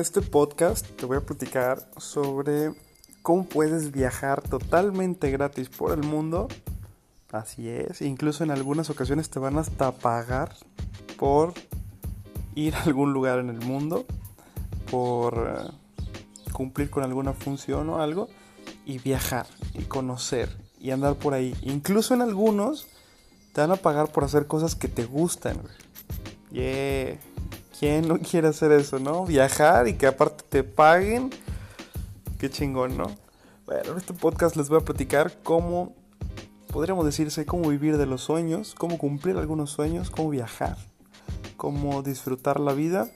En este podcast te voy a platicar sobre cómo puedes viajar totalmente gratis por el mundo. Así es, incluso en algunas ocasiones te van hasta pagar por ir a algún lugar en el mundo, por eh, cumplir con alguna función o algo y viajar y conocer y andar por ahí. Incluso en algunos te van a pagar por hacer cosas que te gustan. Yeah. ¿Quién no quiere hacer eso, no? Viajar y que aparte te paguen. Qué chingón, ¿no? Bueno, en este podcast les voy a platicar cómo, podríamos decirse, cómo vivir de los sueños, cómo cumplir algunos sueños, cómo viajar, cómo disfrutar la vida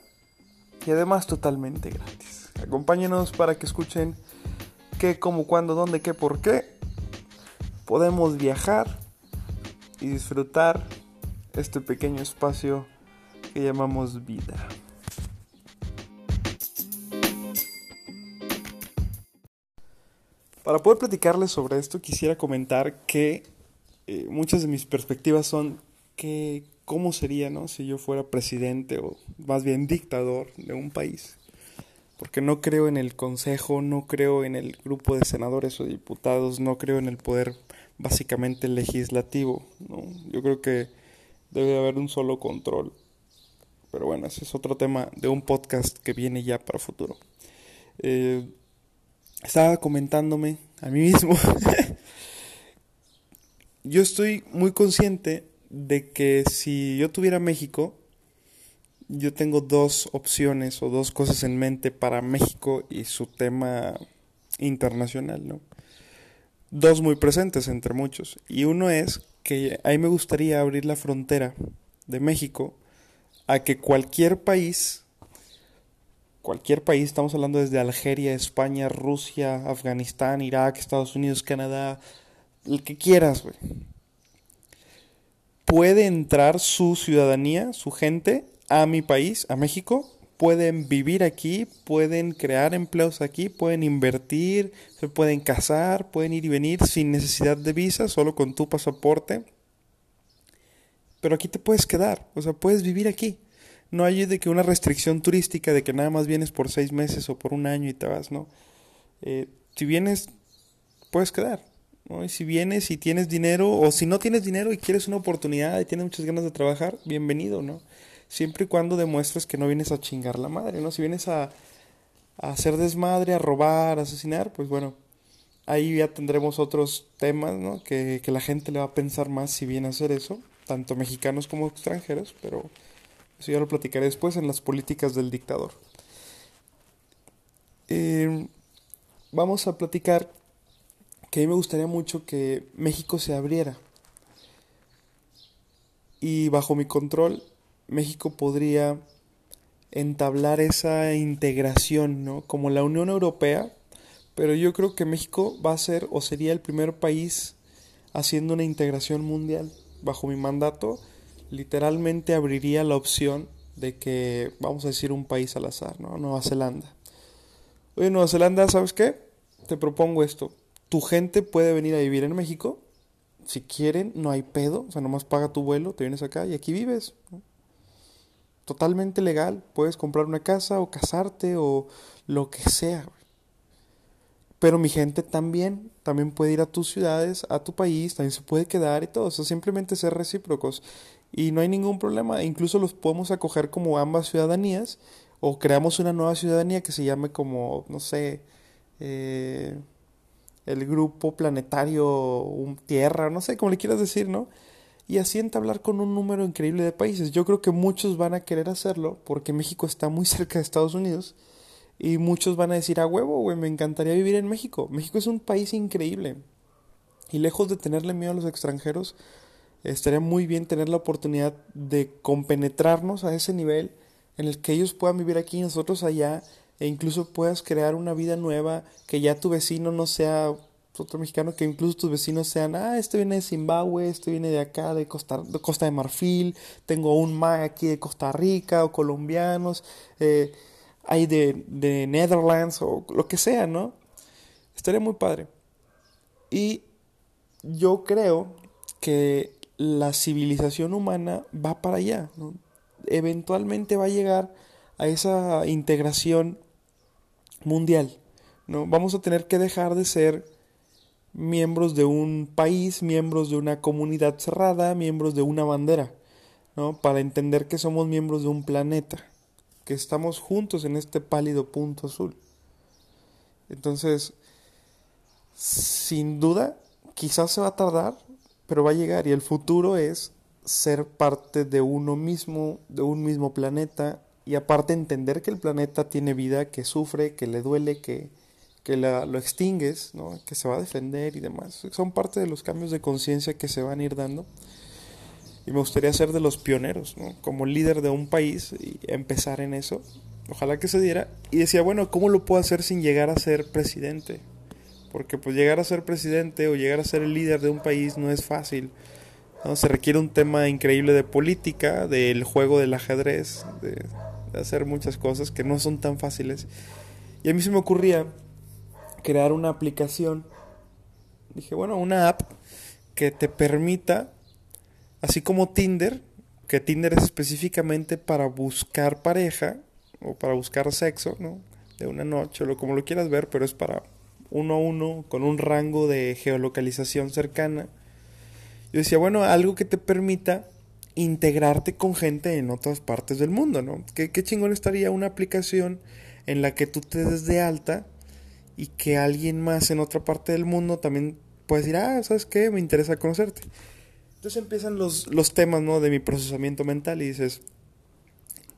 y además totalmente gratis. Acompáñenos para que escuchen qué, cómo, cuándo, dónde, qué, por qué podemos viajar y disfrutar este pequeño espacio que llamamos vida. Para poder platicarles sobre esto, quisiera comentar que eh, muchas de mis perspectivas son que cómo sería, ¿no? Si yo fuera presidente o más bien dictador de un país. Porque no creo en el consejo, no creo en el grupo de senadores o diputados, no creo en el poder básicamente legislativo. Yo creo que debe haber un solo control. Pero bueno, ese es otro tema de un podcast que viene ya para futuro. Eh, estaba comentándome a mí mismo. yo estoy muy consciente de que si yo tuviera México, yo tengo dos opciones o dos cosas en mente para México y su tema internacional, ¿no? Dos muy presentes entre muchos. Y uno es que a mí me gustaría abrir la frontera de México a que cualquier país, cualquier país, estamos hablando desde Algeria, España, Rusia, Afganistán, Irak, Estados Unidos, Canadá, el que quieras. Puede entrar su ciudadanía, su gente, a mi país, a México, pueden vivir aquí, pueden crear empleos aquí, pueden invertir, se pueden casar, pueden ir y venir sin necesidad de visa, solo con tu pasaporte. Pero aquí te puedes quedar, o sea, puedes vivir aquí. No hay de que una restricción turística de que nada más vienes por seis meses o por un año y te vas, ¿no? Eh, si vienes, puedes quedar. ¿no? Y si vienes y tienes dinero, o si no tienes dinero y quieres una oportunidad y tienes muchas ganas de trabajar, bienvenido, ¿no? siempre y cuando demuestres que no vienes a chingar la madre, ¿no? Si vienes a, a hacer desmadre, a robar, a asesinar, pues bueno, ahí ya tendremos otros temas, ¿no? Que, que, la gente le va a pensar más si viene a hacer eso, tanto mexicanos como extranjeros, pero eso ya lo platicaré después en las políticas del dictador. Eh, vamos a platicar que a mí me gustaría mucho que México se abriera. Y bajo mi control México podría entablar esa integración, ¿no? Como la Unión Europea, pero yo creo que México va a ser o sería el primer país haciendo una integración mundial. Bajo mi mandato, literalmente abriría la opción de que, vamos a decir, un país al azar, ¿no? Nueva Zelanda. Oye, Nueva Zelanda, ¿sabes qué? Te propongo esto. Tu gente puede venir a vivir en México. Si quieren, no hay pedo. O sea, nomás paga tu vuelo, te vienes acá y aquí vives. totalmente legal. Puedes comprar una casa o casarte o lo que sea. Pero mi gente también, también puede ir a tus ciudades, a tu país, también se puede quedar y todo. O sea, simplemente ser recíprocos. Y no hay ningún problema. Incluso los podemos acoger como ambas ciudadanías. O creamos una nueva ciudadanía que se llame como, no sé, eh, el grupo planetario, un tierra, no sé, como le quieras decir, ¿no? y así entablar con un número increíble de países. Yo creo que muchos van a querer hacerlo porque México está muy cerca de Estados Unidos y muchos van a decir, a huevo, güey, me encantaría vivir en México. México es un país increíble y lejos de tenerle miedo a los extranjeros, estaría muy bien tener la oportunidad de compenetrarnos a ese nivel en el que ellos puedan vivir aquí y nosotros allá e incluso puedas crear una vida nueva, que ya tu vecino no sea otro mexicano que incluso tus vecinos sean, ah, este viene de Zimbabue, este viene de acá, de Costa de, Costa de Marfil, tengo un mag aquí de Costa Rica, o colombianos, eh, hay de, de Netherlands, o lo que sea, ¿no? Estaría muy padre. Y yo creo que la civilización humana va para allá. Eventualmente va a llegar a esa integración mundial, ¿no? Vamos a tener que dejar de ser miembros de un país, miembros de una comunidad cerrada, miembros de una bandera, ¿no? Para entender que somos miembros de un planeta, que estamos juntos en este pálido punto azul. Entonces, sin duda, quizás se va a tardar, pero va a llegar y el futuro es ser parte de uno mismo, de un mismo planeta y aparte entender que el planeta tiene vida, que sufre, que le duele, que, que la, lo extingues, ¿no? que se va a defender y demás. Son parte de los cambios de conciencia que se van a ir dando. Y me gustaría ser de los pioneros, ¿no? como líder de un país y empezar en eso. Ojalá que se diera. Y decía, bueno, ¿cómo lo puedo hacer sin llegar a ser presidente? Porque pues llegar a ser presidente o llegar a ser el líder de un país no es fácil. ¿no? Se requiere un tema increíble de política, del juego del ajedrez, de hacer muchas cosas que no son tan fáciles. Y a mí se me ocurría crear una aplicación. Dije, bueno, una app que te permita, así como Tinder, que Tinder es específicamente para buscar pareja o para buscar sexo, ¿no? De una noche, o como lo quieras ver, pero es para uno a uno, con un rango de geolocalización cercana. Yo decía, bueno, algo que te permita integrarte con gente en otras partes del mundo, ¿no? ¿Qué, qué chingón estaría una aplicación en la que tú te des de alta y que alguien más en otra parte del mundo también puede decir, ah, ¿sabes qué? Me interesa conocerte. Entonces empiezan los, los temas, ¿no? De mi procesamiento mental y dices,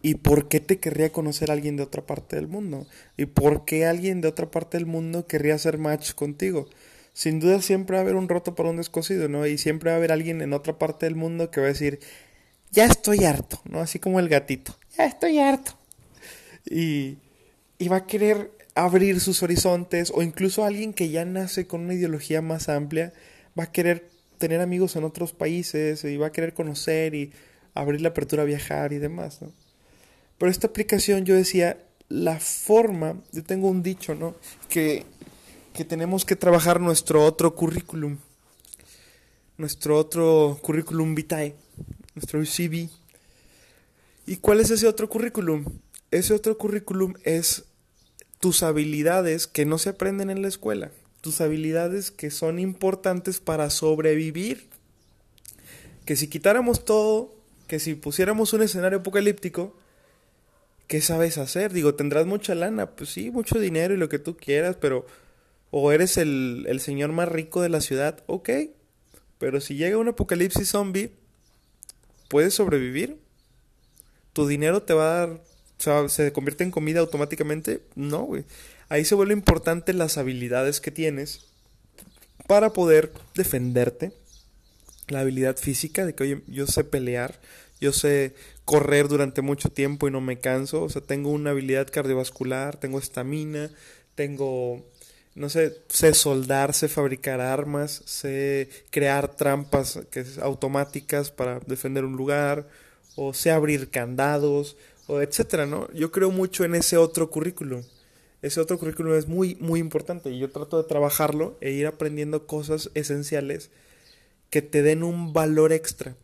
¿y por qué te querría conocer alguien de otra parte del mundo? ¿Y por qué alguien de otra parte del mundo querría hacer match contigo? Sin duda siempre va a haber un roto para un descosido, ¿no? Y siempre va a haber alguien en otra parte del mundo que va a decir, ya estoy harto, ¿no? Así como el gatito, ya estoy harto. Y, y va a querer abrir sus horizontes o incluso alguien que ya nace con una ideología más amplia va a querer tener amigos en otros países y va a querer conocer y abrir la apertura a viajar y demás, ¿no? Pero esta aplicación yo decía, la forma, yo tengo un dicho, ¿no? Que, que tenemos que trabajar nuestro otro currículum, nuestro otro currículum vitae, nuestro CV. ¿Y cuál es ese otro currículum? Ese otro currículum es tus habilidades que no se aprenden en la escuela, tus habilidades que son importantes para sobrevivir. Que si quitáramos todo, que si pusiéramos un escenario apocalíptico, ¿qué sabes hacer? Digo, tendrás mucha lana, pues sí, mucho dinero y lo que tú quieras, pero o eres el, el señor más rico de la ciudad, ok, pero si llega un apocalipsis zombie, ¿puedes sobrevivir? Tu dinero te va a dar o sea, ¿se convierte en comida automáticamente? No, güey. Ahí se vuelve importante las habilidades que tienes para poder defenderte. La habilidad física de que, oye, yo sé pelear, yo sé correr durante mucho tiempo y no me canso. O sea, tengo una habilidad cardiovascular, tengo estamina, tengo, no sé, sé soldar, sé fabricar armas, sé crear trampas que automáticas para defender un lugar, o sé abrir candados, o etcétera, ¿no? Yo creo mucho en ese otro currículum. Ese otro currículum es muy, muy importante y yo trato de trabajarlo e ir aprendiendo cosas esenciales que te den un valor extra.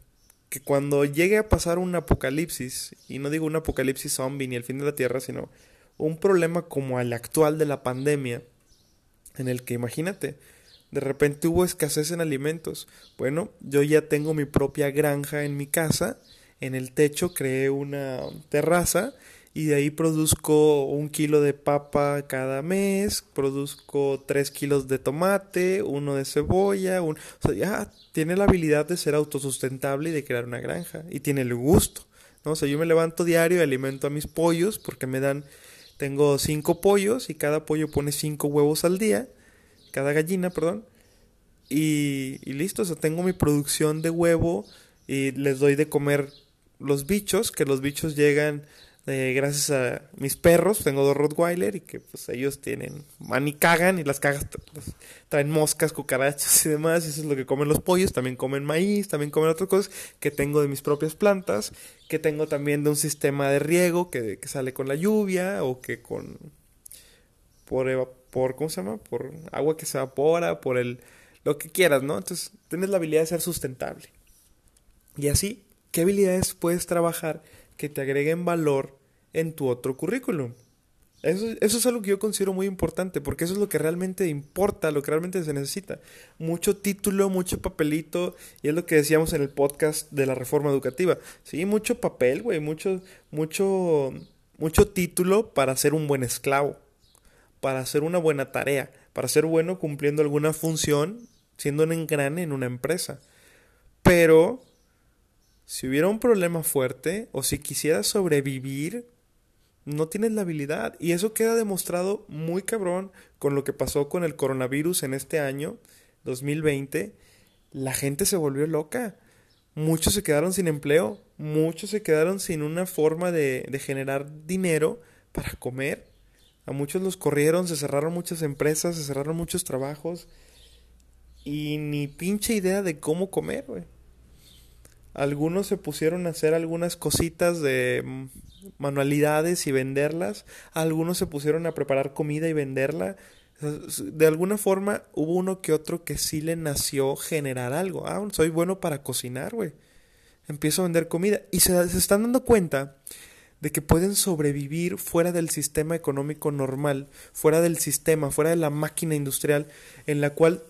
Que cuando llegue a pasar un apocalipsis, y no digo un apocalipsis zombie ni el fin de la tierra, sino un problema como el actual de la pandemia, en el que imagínate, de repente hubo escasez en alimentos. Bueno, yo ya tengo mi propia granja en mi casa en el techo creé una terraza y de ahí produzco un kilo de papa cada mes, produzco tres kilos de tomate, uno de cebolla, un... o sea, ya tiene la habilidad de ser autosustentable y de crear una granja y tiene el gusto, ¿no? O sea, yo me levanto diario y alimento a mis pollos porque me dan, tengo cinco pollos y cada pollo pone cinco huevos al día, cada gallina, perdón, y, y listo, o sea, tengo mi producción de huevo y les doy de comer los bichos, que los bichos llegan eh, gracias a mis perros, tengo dos Rottweiler y que pues ellos tienen, van y cagan y las cagas traen moscas, cucarachas y demás, y eso es lo que comen los pollos, también comen maíz, también comen otras cosas que tengo de mis propias plantas, que tengo también de un sistema de riego que, que sale con la lluvia o que con por, por ¿cómo se llama? por agua que se evapora, por el lo que quieras, ¿no? Entonces, tienes la habilidad de ser sustentable. Y así ¿Qué habilidades puedes trabajar que te agreguen valor en tu otro currículum? Eso, eso es algo que yo considero muy importante, porque eso es lo que realmente importa, lo que realmente se necesita. Mucho título, mucho papelito, y es lo que decíamos en el podcast de la reforma educativa. Sí, mucho papel, güey, mucho, mucho, mucho título para ser un buen esclavo, para hacer una buena tarea, para ser bueno cumpliendo alguna función, siendo un engrane en una empresa. Pero, si hubiera un problema fuerte, o si quisieras sobrevivir, no tienes la habilidad. Y eso queda demostrado muy cabrón con lo que pasó con el coronavirus en este año, 2020. La gente se volvió loca. Muchos se quedaron sin empleo. Muchos se quedaron sin una forma de, de generar dinero para comer. A muchos los corrieron, se cerraron muchas empresas, se cerraron muchos trabajos. Y ni pinche idea de cómo comer, güey. Algunos se pusieron a hacer algunas cositas de mm, manualidades y venderlas. Algunos se pusieron a preparar comida y venderla. De alguna forma hubo uno que otro que sí le nació generar algo. Ah, soy bueno para cocinar, güey. Empiezo a vender comida. Y se, se están dando cuenta de que pueden sobrevivir fuera del sistema económico normal, fuera del sistema, fuera de la máquina industrial, en la cual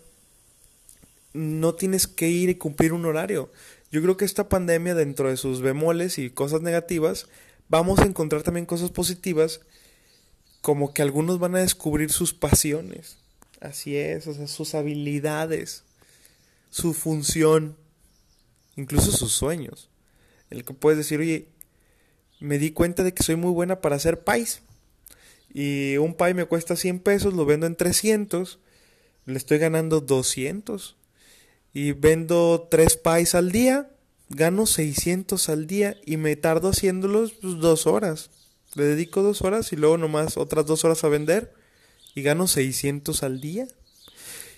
no tienes que ir y cumplir un horario. Yo creo que esta pandemia, dentro de sus bemoles y cosas negativas, vamos a encontrar también cosas positivas, como que algunos van a descubrir sus pasiones. Así es, o sea, sus habilidades, su función, incluso sus sueños. El que puedes decir, oye, me di cuenta de que soy muy buena para hacer pais. Y un pie me cuesta 100 pesos, lo vendo en 300, le estoy ganando 200 y vendo tres pies al día, gano 600 al día y me tardo haciéndolos pues, dos horas. Le dedico dos horas y luego nomás otras dos horas a vender y gano 600 al día.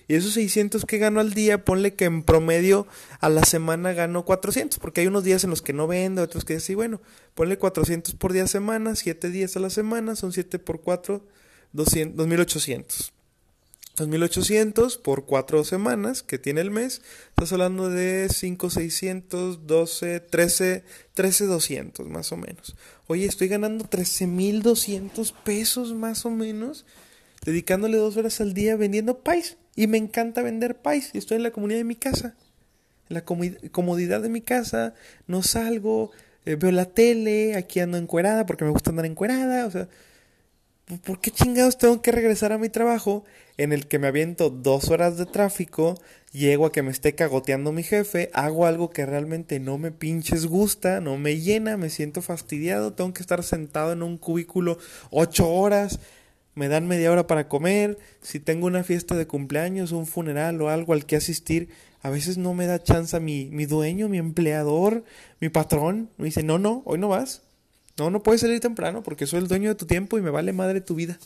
Y esos 600 que gano al día, ponle que en promedio a la semana gano 400, porque hay unos días en los que no vendo, otros que sí, bueno, ponle 400 por día a semana, 7 días a la semana, son 7 por 4, 200, 2800. 2800 por 4 semanas que tiene el mes, estás hablando de 5600, 12, 13, 13200 más o menos. Oye, estoy ganando 13200 pesos más o menos, dedicándole dos horas al día vendiendo pais. Y me encanta vender pais. Y estoy en la comunidad de mi casa, en la comodidad de mi casa, no salgo, eh, veo la tele, aquí ando encuerada porque me gusta andar encuerada, o sea ¿por qué chingados tengo que regresar a mi trabajo en el que me aviento dos horas de tráfico, llego a que me esté cagoteando mi jefe, hago algo que realmente no me pinches gusta, no me llena, me siento fastidiado, tengo que estar sentado en un cubículo ocho horas, me dan media hora para comer, si tengo una fiesta de cumpleaños, un funeral o algo al que asistir, a veces no me da chance mi, mi dueño, mi empleador, mi patrón, me dice, no, no, hoy no vas, no, no puedes salir temprano porque soy el dueño de tu tiempo y me vale madre tu vida.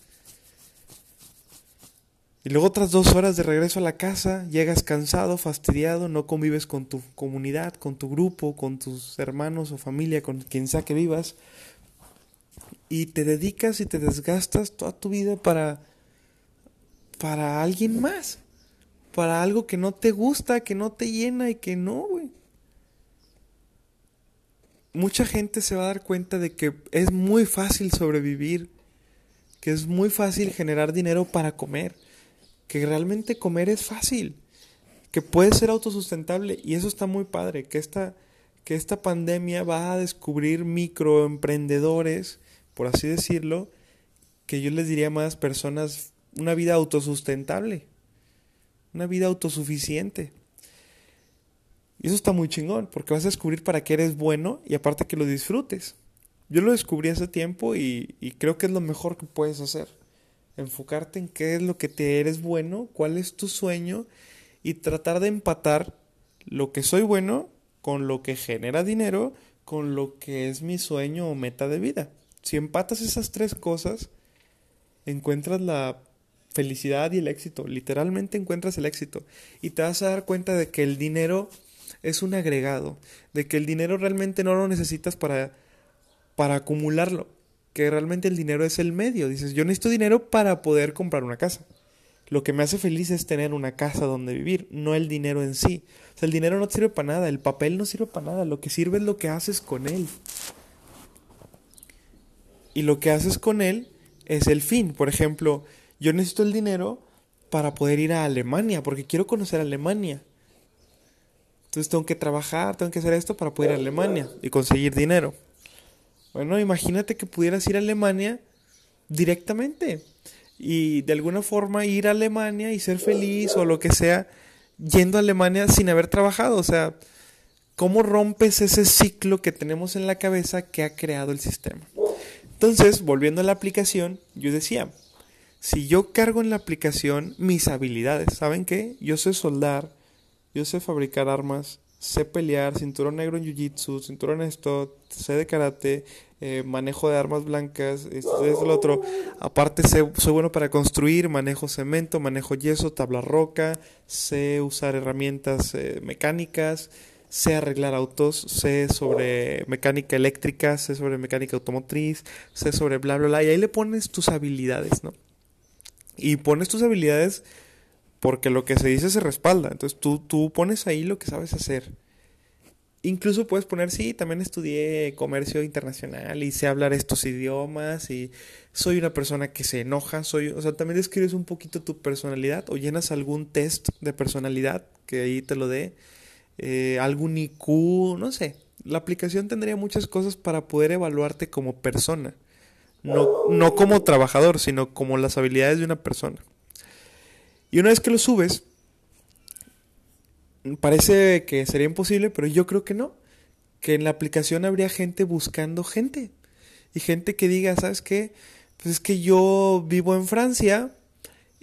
Y luego otras dos horas de regreso a la casa, llegas cansado, fastidiado, no convives con tu comunidad, con tu grupo, con tus hermanos o familia, con quien sea que vivas. Y te dedicas y te desgastas toda tu vida para para alguien más, para algo que no te gusta, que no te llena y que no, güey mucha gente se va a dar cuenta de que es muy fácil sobrevivir, que es muy fácil generar dinero para comer, que realmente comer es fácil, que puede ser autosustentable y eso está muy padre, que esta, que esta pandemia va a descubrir microemprendedores, por así decirlo, que yo les diría más personas una vida autosustentable, una vida autosuficiente. Y eso está muy chingón, porque vas a descubrir para qué eres bueno y aparte que lo disfrutes. Yo lo descubrí hace tiempo y, creo que es lo mejor que puedes hacer. Enfocarte en qué es lo que te eres bueno, cuál es tu sueño y tratar de empatar lo que soy bueno con lo que genera dinero, con lo que es mi sueño o meta de vida. Si empatas esas tres cosas, encuentras la felicidad y el éxito. Literalmente encuentras el éxito. Y te vas a dar cuenta de que el dinero es un agregado, de que el dinero realmente no lo necesitas para, para acumularlo, que realmente el dinero es el medio. Dices, yo necesito dinero para poder comprar una casa. Lo que me hace feliz es tener una casa donde vivir, no el dinero en sí. O sea, el dinero no sirve para nada, el papel no sirve para nada, lo que sirve es lo que haces con él. Y lo que haces con él es el fin. Por ejemplo, yo necesito el dinero para poder ir a Alemania, porque quiero conocer Alemania. Entonces tengo que trabajar, tengo que hacer esto para poder ir a Alemania y conseguir dinero. Bueno, imagínate que pudieras ir a Alemania directamente y de alguna forma ir a Alemania y ser feliz o lo que sea yendo a Alemania sin haber trabajado. O sea, ¿cómo rompes ese ciclo que tenemos en la cabeza que ha creado el sistema? Entonces, volviendo a la aplicación, yo decía, si yo cargo en la aplicación mis habilidades, ¿saben qué? Yo sé soldar, yo sé fabricar armas, sé pelear, cinturón negro en jiu-jitsu, cinturón esto, sé de karate, eh, manejo de armas blancas, esto es lo otro. Aparte sé, soy bueno para construir, manejo cemento, manejo yeso, tabla roca, sé usar herramientas eh, mecánicas, sé arreglar autos, sé sobre mecánica eléctrica, sé sobre mecánica automotriz, sé sobre bla, bla, bla. Y ahí le pones tus habilidades, ¿no? Y pones tus habilidades porque lo que se dice se respalda. Entonces tú, tú pones ahí lo que sabes hacer. Incluso puedes poner, sí, también estudié comercio internacional y sé hablar estos idiomas y soy una persona que se enoja, soy, o sea, también describes un poquito tu personalidad o llenas algún test de personalidad que ahí te lo dé, eh, algún IQ, no sé. La aplicación tendría muchas cosas para poder evaluarte como persona. No, no como trabajador, sino como las habilidades de una persona. Y una vez que lo subes, parece que sería imposible, pero yo creo que no. Que en la aplicación habría gente buscando gente. Y gente que diga, ¿sabes qué? Pues es que yo vivo en Francia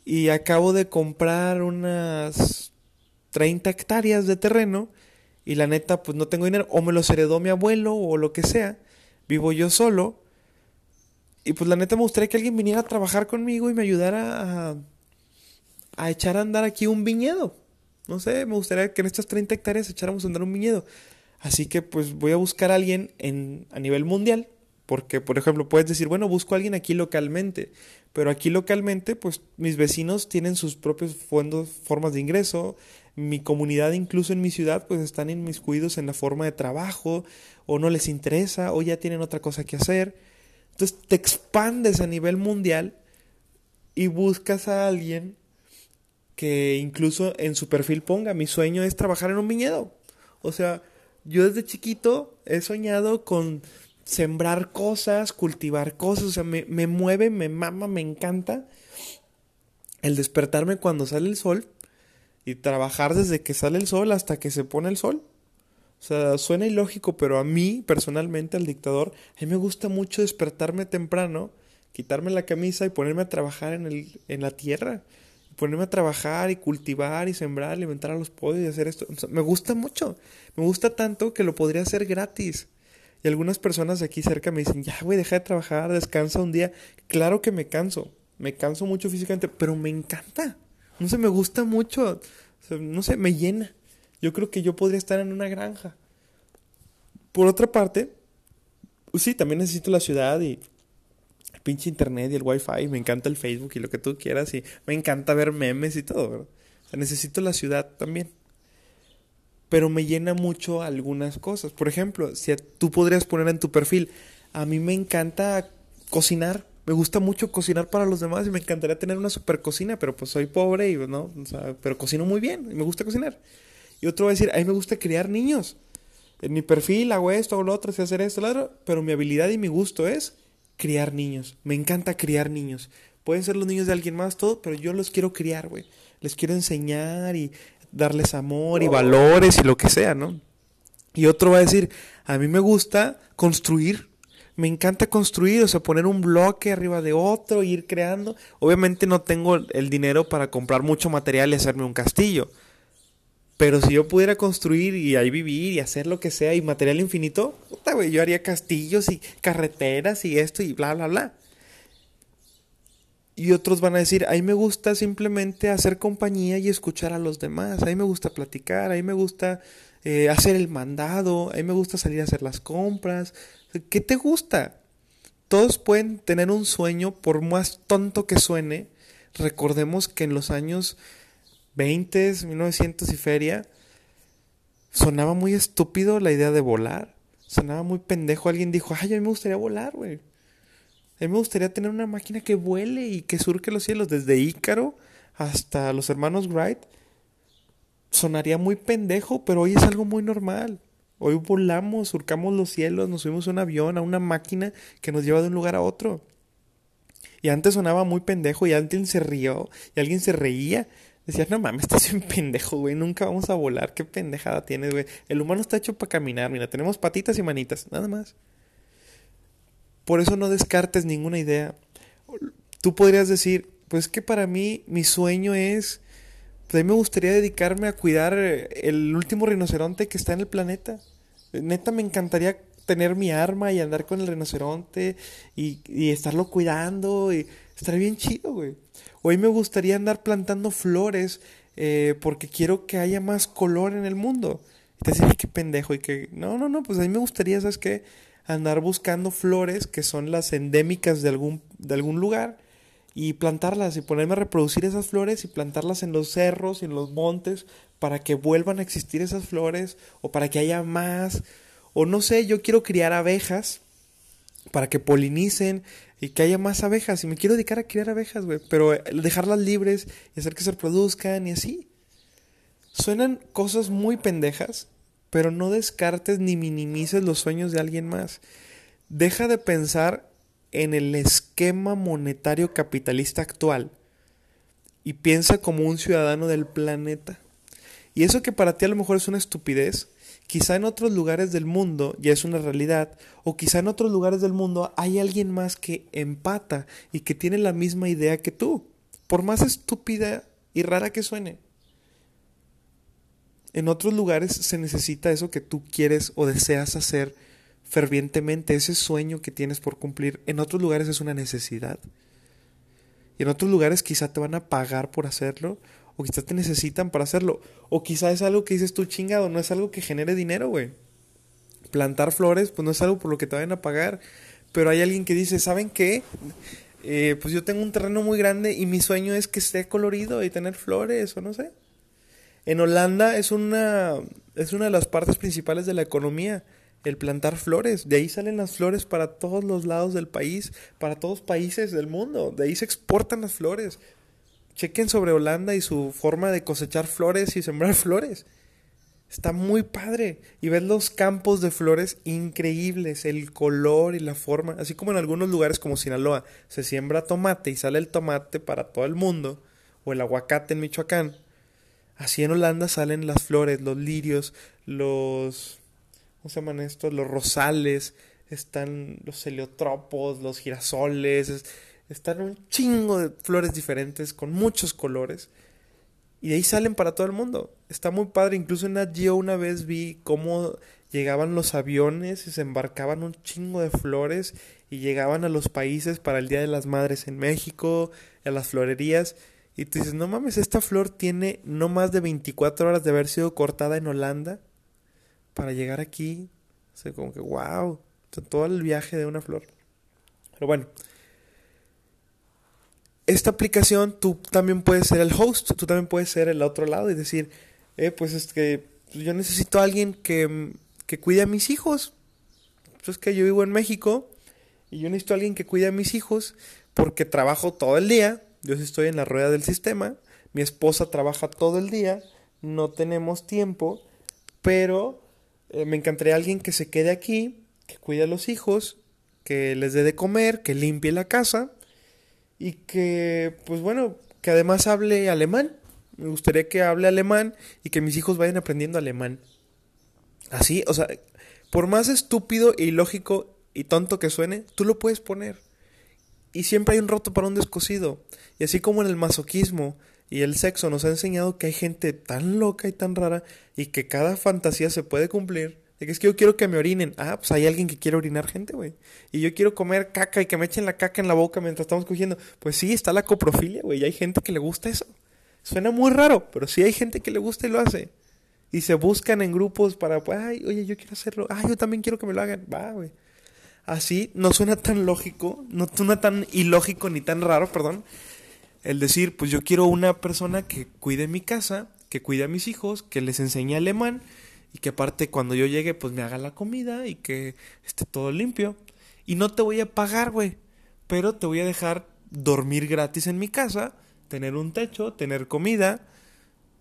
y acabo de comprar unas 30 hectáreas de terreno y la neta pues no tengo dinero o me los heredó mi abuelo o lo que sea. Vivo yo solo y pues la neta me gustaría que alguien viniera a trabajar conmigo y me ayudara a, a echar a andar aquí un viñedo. No sé, me gustaría que en estas 30 hectáreas echáramos a andar un viñedo. Así que pues voy a buscar a alguien en, a nivel mundial. Porque, por ejemplo, puedes decir, bueno, busco a alguien aquí localmente. Pero aquí localmente, pues mis vecinos tienen sus propios fondos, formas de ingreso. Mi comunidad, incluso en mi ciudad, pues están inmiscuidos en la forma de trabajo. O no les interesa, o ya tienen otra cosa que hacer. Entonces te expandes a nivel mundial y buscas a alguien que incluso en su perfil ponga, mi sueño es trabajar en un viñedo. O sea, yo desde chiquito he soñado con sembrar cosas, cultivar cosas, o sea, me, me mueve, me mama, me encanta el despertarme cuando sale el sol y trabajar desde que sale el sol hasta que se pone el sol. O sea, suena ilógico, pero a mí, personalmente, al dictador, a mí me gusta mucho despertarme temprano, quitarme la camisa y ponerme a trabajar en, el, en la tierra. Ponerme a trabajar y cultivar y sembrar, alimentar a los pollos y hacer esto. me gusta mucho. Me gusta tanto que lo podría hacer gratis. Y algunas personas de aquí cerca me dicen, ya, güey, deja de trabajar, descansa un día. Claro que me canso. Me canso mucho físicamente, pero me encanta. No sé, me gusta mucho. no sé, me llena. Yo creo que yo podría estar en una granja. Por otra parte, pues sí, también necesito la ciudad y pinche internet y el wifi. Me encanta el Facebook y lo que tú quieras. Y me encanta ver memes y todo, ¿verdad? O sea, necesito la ciudad también. Pero me llena mucho algunas cosas. Por ejemplo, si tú podrías poner en tu perfil, a mí me encanta cocinar. Me gusta mucho cocinar para los demás y me encantaría tener una super cocina, pero pues soy pobre y no, o sea, pero cocino muy bien y me gusta cocinar. Y otro va a decir, a mí me gusta criar niños. En mi perfil hago esto, hago lo otro, sé hacer esto, lo otro, pero mi habilidad y mi gusto es criar niños. Me encanta criar niños. Pueden ser los niños de alguien más, todo, pero yo los quiero criar, güey. Les quiero enseñar y darles amor y valores y lo que sea, ¿no? Y otro va a decir, a mí me gusta construir. Me encanta construir, o sea, poner un bloque arriba de otro, ir creando. Obviamente no tengo el dinero para comprar mucho material y hacerme un castillo pero si yo pudiera construir y ahí vivir y hacer lo que sea y material infinito, puta, güey, yo haría castillos y carreteras y esto y bla, bla, bla. Y otros van a decir, a mí me gusta simplemente hacer compañía y escuchar a los demás, a mí me gusta platicar, a mí me gusta eh, hacer el mandado, a mí me gusta salir a hacer las compras. ¿Qué te gusta? Todos pueden tener un sueño, por más tonto que suene. Recordemos que en los años 20, 1900 y feria, sonaba muy estúpido la idea de volar. Sonaba muy pendejo. Alguien dijo, ay, a mí me gustaría volar, güey. A mí me gustaría tener una máquina que vuele y que surque los cielos desde Ícaro hasta los hermanos Wright. Sonaría muy pendejo, pero hoy es algo muy normal. Hoy volamos, surcamos los cielos, nos subimos a un avión, a una máquina que nos lleva de un lugar a otro. Y antes sonaba muy pendejo y alguien se rió y alguien se reía. Decía, no mames, estás bien pendejo, güey, nunca vamos a volar, qué pendejada tienes, güey. El humano está hecho para caminar, mira, tenemos patitas y manitas, nada más. Por eso no descartes ninguna idea. Tú podrías decir, pues que para mí mi sueño es, pues a mí me gustaría dedicarme a cuidar el último rinoceronte que está en el planeta. Neta, me encantaría tener mi arma y andar con el rinoceronte y, y estarlo cuidando y estaría bien chido, güey. Hoy me gustaría andar plantando flores eh, porque quiero que haya más color en el mundo. Y te decís, qué pendejo y que... No, no, no, pues a mí me gustaría, ¿sabes qué? andar buscando flores que son las endémicas de algún, de algún lugar y plantarlas y ponerme a reproducir esas flores y plantarlas en los cerros y en los montes para que vuelvan a existir esas flores o para que haya más o no sé, yo quiero criar abejas para que polinicen y que haya más abejas y me quiero dedicar a criar abejas, güey, pero dejarlas libres y hacer que se reproduzcan y así. Suenan cosas muy pendejas, pero no descartes ni minimices los sueños de alguien más. Deja de pensar en el esquema monetario capitalista actual y piensa como un ciudadano del planeta. Y eso que para ti a lo mejor es una estupidez, quizá en otros lugares del mundo ya es una realidad, o quizá en otros lugares del mundo hay alguien más que empata y que tiene la misma idea que tú, por más estúpida y rara que suene. En otros lugares se necesita eso que tú quieres o deseas hacer fervientemente, ese sueño que tienes por cumplir. En otros lugares es una necesidad. Y en otros lugares quizá te van a pagar por hacerlo, o quizá te necesitan para hacerlo, o quizá es algo que dices tú chingado, no es algo que genere dinero, güey. Plantar flores, pues no es algo por lo que te vayan a pagar, pero hay alguien que dice, ¿saben qué? Eh, pues yo tengo un terreno muy grande y mi sueño es que esté colorido y tener flores, o no sé. En Holanda es una, es una de las partes principales de la economía, el plantar flores. De ahí salen las flores para todos los lados del país, para todos los países del mundo. De ahí se exportan las flores. Chequen sobre Holanda y su forma de cosechar flores y sembrar flores. Está muy padre. Y ves los campos de flores increíbles, el color y la forma. Así como en algunos lugares como Sinaloa se siembra tomate y sale el tomate para todo el mundo. O el aguacate en Michoacán Así en Holanda salen las flores, los lirios, los... ¿Cómo se llaman estos? Los rosales, están los heliotropos, los girasoles, están un chingo de flores diferentes con muchos colores. Y de ahí salen para todo el mundo. Está muy padre. Incluso en Nat una vez vi cómo llegaban los aviones y se embarcaban un chingo de flores y llegaban a los países para el Día de las Madres en México, a las florerías. Y tú dices, no mames, esta flor tiene no más de 24 horas de haber sido cortada en Holanda para llegar aquí. O sea, como que, wow, todo el viaje de una flor. Pero bueno, esta aplicación tú también puedes ser el host, tú también puedes ser el otro lado y decir, eh, pues es que yo necesito a alguien que, que cuide a mis hijos. Pues es que yo vivo en México y yo necesito a alguien que cuide a mis hijos porque trabajo todo el día yo estoy en la rueda del sistema, mi esposa trabaja todo el día, no tenemos tiempo, pero eh, me encantaría alguien que se quede aquí, que cuide a los hijos, que les dé de comer, que limpie la casa y que, pues bueno, que además hable alemán. Me gustaría que hable alemán y que mis hijos vayan aprendiendo alemán. Así, o sea, por más estúpido ilógico y tonto que suene, tú lo puedes poner. Y siempre hay un roto para un descosido. Y así como en el masoquismo y el sexo nos ha enseñado que hay gente tan loca y tan rara y que cada fantasía se puede cumplir. De que es que yo quiero que me orinen. Ah, pues hay alguien que quiere orinar gente, güey. Y yo quiero comer caca y que me echen la caca en la boca mientras estamos cogiendo. Pues sí, está la coprofilia, güey. Y hay gente que le gusta eso. Suena muy raro, pero sí hay gente que le gusta y lo hace. Y se buscan en grupos para, pues, ay, oye, yo quiero hacerlo. Ah, yo también quiero que me lo hagan. Va, güey. Así no suena tan lógico, no suena tan ilógico ni tan raro, perdón el decir, pues yo quiero una persona que cuide mi casa, que cuide a mis hijos, que les enseñe alemán y que aparte cuando yo llegue pues me haga la comida y que esté todo limpio. Y no te voy a pagar, güey. pero te voy a dejar dormir gratis en mi casa, tener un techo, tener comida,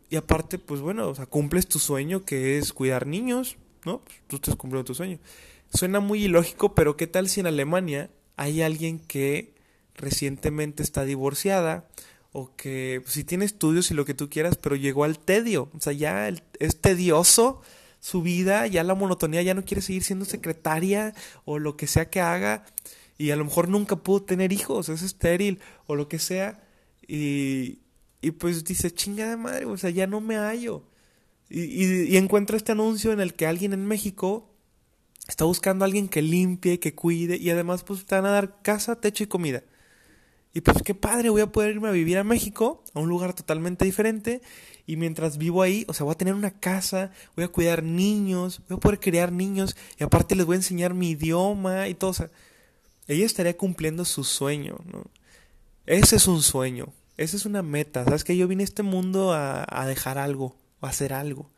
y aparte, pues bueno, o sea, cumples tu sueño que es cuidar niños, ¿no? Pues, tú estás cumpliendo tu sueño. Suena muy ilógico, pero ¿qué tal si en Alemania hay alguien que recientemente está divorciada o que pues, si tiene estudios y lo que tú quieras, pero llegó al tedio, o sea, ya es tedioso su vida, ya la monotonía, ya no quiere seguir siendo secretaria o lo que sea que haga y a lo mejor nunca pudo tener hijos, es estéril o lo que sea y, y pues dice, chinga de madre, o sea, ya no me hallo. Y, y, y encuentra este anuncio en el que alguien en México está buscando a alguien que limpie, que cuide y además pues te van a dar casa, techo y comida. Y pues qué padre, voy a poder irme a vivir a México, a un lugar totalmente diferente. Y mientras vivo ahí, o sea, voy a tener una casa, voy a cuidar niños, voy a poder criar niños y aparte les voy a enseñar mi idioma y todo. Ella estaría cumpliendo su sueño, ¿no? Ese es un sueño, esa es una meta. Sabes que yo vine a este mundo a, a dejar algo, a hacer algo.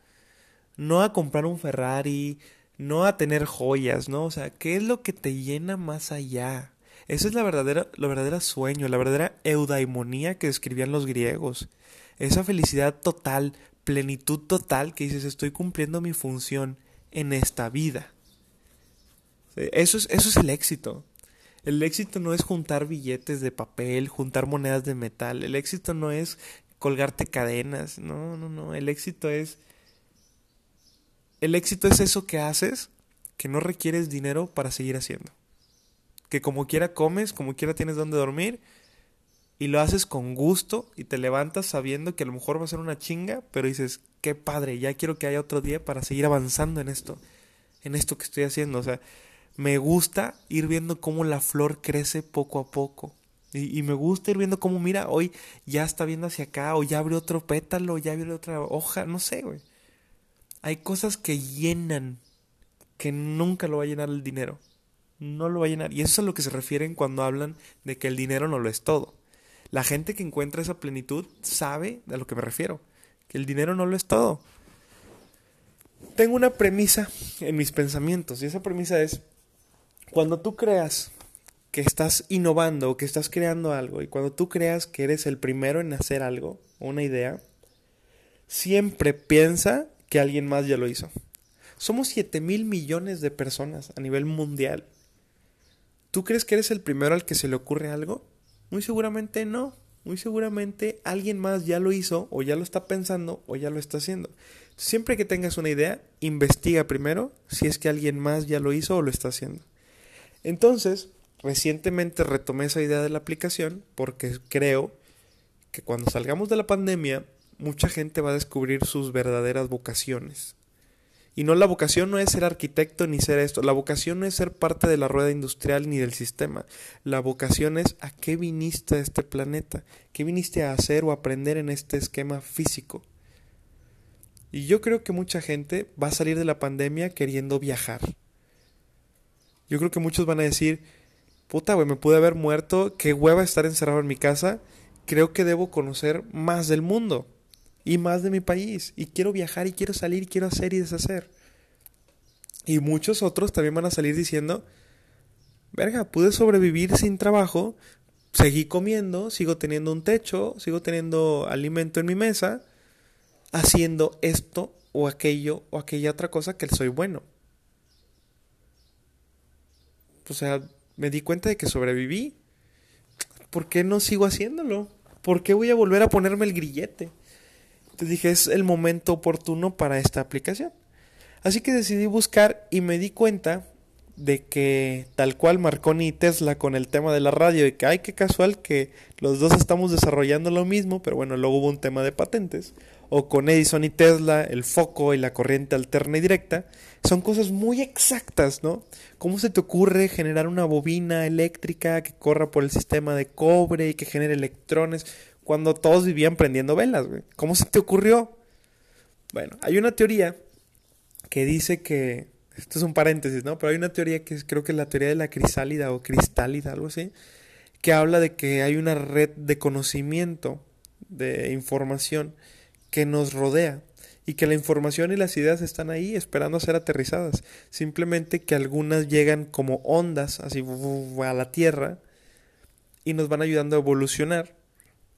No a comprar un Ferrari, no a tener joyas, ¿no? O sea, ¿qué es lo que te llena más allá? Eso es la verdadera, la verdadera sueño, la verdadera eudaimonía que describían los griegos. Esa felicidad total, plenitud total que dices estoy cumpliendo mi función en esta vida. Eso es, eso es el éxito. El éxito no es juntar billetes de papel, juntar monedas de metal. El éxito no es colgarte cadenas. No, no, no. El éxito es. El éxito es eso que haces que no requieres dinero para seguir haciendo que como quiera comes, como quiera tienes donde dormir y lo haces con gusto y te levantas sabiendo que a lo mejor va a ser una chinga, pero dices, qué padre, ya quiero que haya otro día para seguir avanzando en esto, en esto que estoy haciendo. O sea, me gusta ir viendo cómo la flor crece poco a poco. Y, me gusta ir viendo cómo, mira, hoy ya está viendo hacia acá, o ya abrió otro pétalo, ya abrió otra hoja, no sé, güey. Hay cosas que llenan, que nunca lo va a llenar el dinero no lo va a llenar. Y eso es a lo que se refieren cuando hablan de que el dinero no lo es todo. La gente que encuentra esa plenitud sabe a lo que me refiero, que el dinero no lo es todo. Tengo una premisa en mis pensamientos y esa premisa es, cuando tú creas que estás innovando o que estás creando algo y cuando tú creas que eres el primero en hacer algo o una idea, siempre piensa que alguien más ya lo hizo. Somos 7 mil millones de personas a nivel mundial. ¿Tú crees que eres el primero al que se le ocurre algo? Muy seguramente no. Muy seguramente alguien más ya lo hizo o ya lo está pensando o ya lo está haciendo. Siempre que tengas una idea, investiga primero si es que alguien más ya lo hizo o lo está haciendo. Entonces, recientemente retomé esa idea de la aplicación porque creo que cuando salgamos de la pandemia, mucha gente va a descubrir sus verdaderas vocaciones. Y no la vocación no es ser arquitecto ni ser esto, la vocación no es ser parte de la rueda industrial ni del sistema. La vocación es a qué viniste a este planeta, qué viniste a hacer o aprender en este esquema físico. Y yo creo que mucha gente va a salir de la pandemia queriendo viajar. Yo creo que muchos van a decir, puta, güey, me pude haber muerto, qué hueva estar encerrado en mi casa, creo que debo conocer más del mundo y más de mi país. Y quiero viajar y quiero salir y quiero hacer y deshacer. Y muchos otros también van a salir diciendo, verga, pude sobrevivir sin trabajo, seguí comiendo, sigo teniendo un techo, sigo teniendo alimento en mi mesa, haciendo esto o aquello o aquella otra cosa que soy bueno. O sea, me di cuenta de que sobreviví. ¿Por qué no sigo haciéndolo? ¿Por qué voy a volver a ponerme el grillete? Te dije, es el momento oportuno para esta aplicación. Así que decidí buscar y me di cuenta de que tal cual Marconi y Tesla con el tema de la radio y que ay qué casual que los dos estamos desarrollando lo mismo, pero bueno, luego hubo un tema de patentes, o con Edison y Tesla, el foco y la corriente alterna y directa, son cosas muy exactas, ¿no? ¿Cómo se te ocurre generar una bobina eléctrica que corra por el sistema de cobre y que genere electrones? Cuando todos vivían prendiendo velas, güey. ¿Cómo se te ocurrió? Bueno, hay una teoría que dice que, esto es un paréntesis, ¿no? Pero hay una teoría que es, creo que es la teoría de la crisálida o cristálida, algo así, que habla de que hay una red de conocimiento, de información que nos rodea y que la información y las ideas están ahí esperando a ser aterrizadas. Simplemente que algunas llegan como ondas, así a la Tierra, y nos van ayudando a evolucionar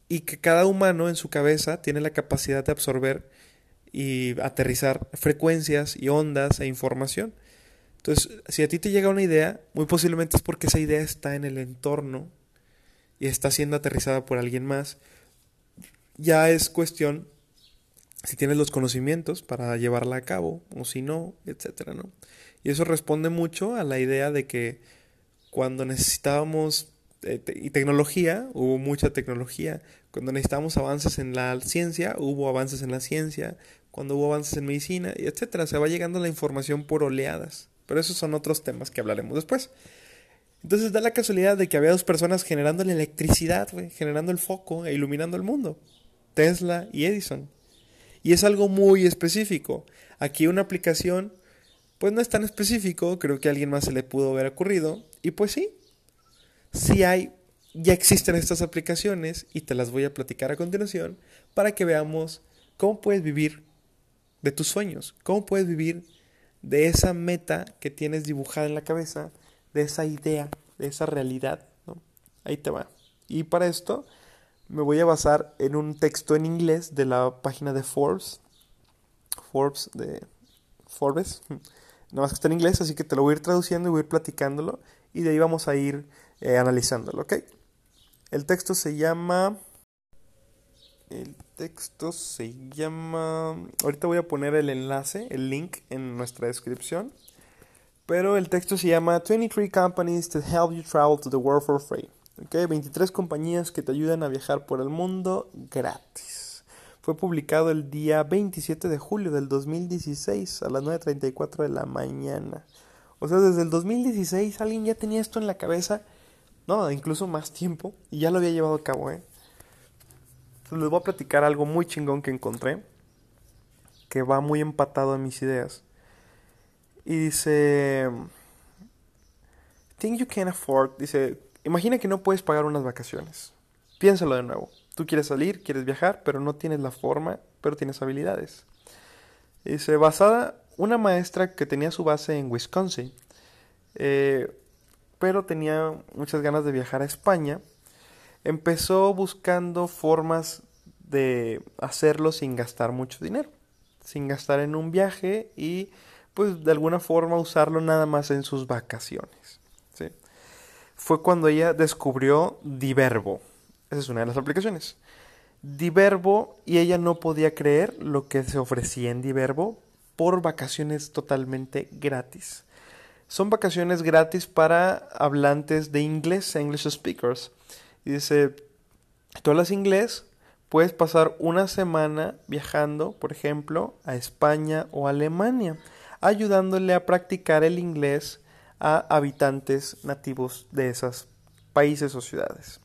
y que cada humano en su cabeza tiene la capacidad de absorber y aterrizar frecuencias y ondas e información. Entonces, si a ti te llega una idea, muy posiblemente es porque esa idea está en el entorno y está siendo aterrizada por alguien más. Ya es cuestión si tienes los conocimientos para llevarla a cabo o si no, etcétera, ¿no? Y eso responde mucho a la idea de que cuando necesitábamos eh, y tecnología, hubo mucha tecnología. Cuando necesitábamos avances en la ciencia, hubo avances en la ciencia. Cuando hubo avances en medicina, etcétera, se va llegando la información por oleadas. Pero esos son otros temas que hablaremos después. Entonces da la casualidad de que había dos personas generando la electricidad, generando el foco e iluminando el mundo. Tesla y Edison. Y es algo muy específico. Aquí una aplicación, pues no es tan específico, creo que a alguien más se le pudo haber ocurrido. Y pues sí, sí hay, ya existen estas aplicaciones y te las voy a platicar a continuación para que veamos cómo puedes vivir de tus sueños, cómo puedes vivir de esa meta que tienes dibujada en la cabeza, de esa idea, de esa realidad. ¿no? Ahí te va. Y para esto me voy a basar en un texto en inglés de la página de Forbes. Forbes de Forbes. Nada más que está en inglés, así que te lo voy a ir traduciendo y voy a ir platicándolo. Y de ahí vamos a ir eh, analizándolo, ¿ok? El texto se llama... El texto se llama... Ahorita voy a poner el enlace, el link en nuestra descripción. Pero el texto se llama 23 Companies that Help You Travel to the World for Free. 23 compañías que te ayudan a viajar por el mundo gratis. Fue publicado el día 27 de julio del 2016 a las 9.34 de la mañana. O sea, desde el 2016 alguien ya tenía esto en la cabeza. No, incluso más tiempo. Y ya lo había llevado a cabo, ¿eh? les voy a platicar algo muy chingón que encontré. Que va muy empatado a mis ideas. Y dice... Think you can afford. Dice, Imagina que no puedes pagar unas vacaciones. Piénsalo de nuevo. Tú quieres salir, quieres viajar, pero no tienes la forma, pero tienes habilidades. Dice, basada una maestra que tenía su base en Wisconsin, eh, pero tenía muchas ganas de viajar a España, empezó buscando formas de hacerlo sin gastar mucho dinero, sin gastar en un viaje y pues de alguna forma usarlo nada más en sus vacaciones fue cuando ella descubrió Diverbo. Esa es una de las aplicaciones. Diverbo y ella no podía creer lo que se ofrecía en Diverbo por vacaciones totalmente gratis. Son vacaciones gratis para hablantes de inglés, English speakers. Dice, tú hablas inglés, puedes pasar una semana viajando, por ejemplo, a España o Alemania, ayudándole a practicar el inglés a habitantes nativos de esos países o ciudades.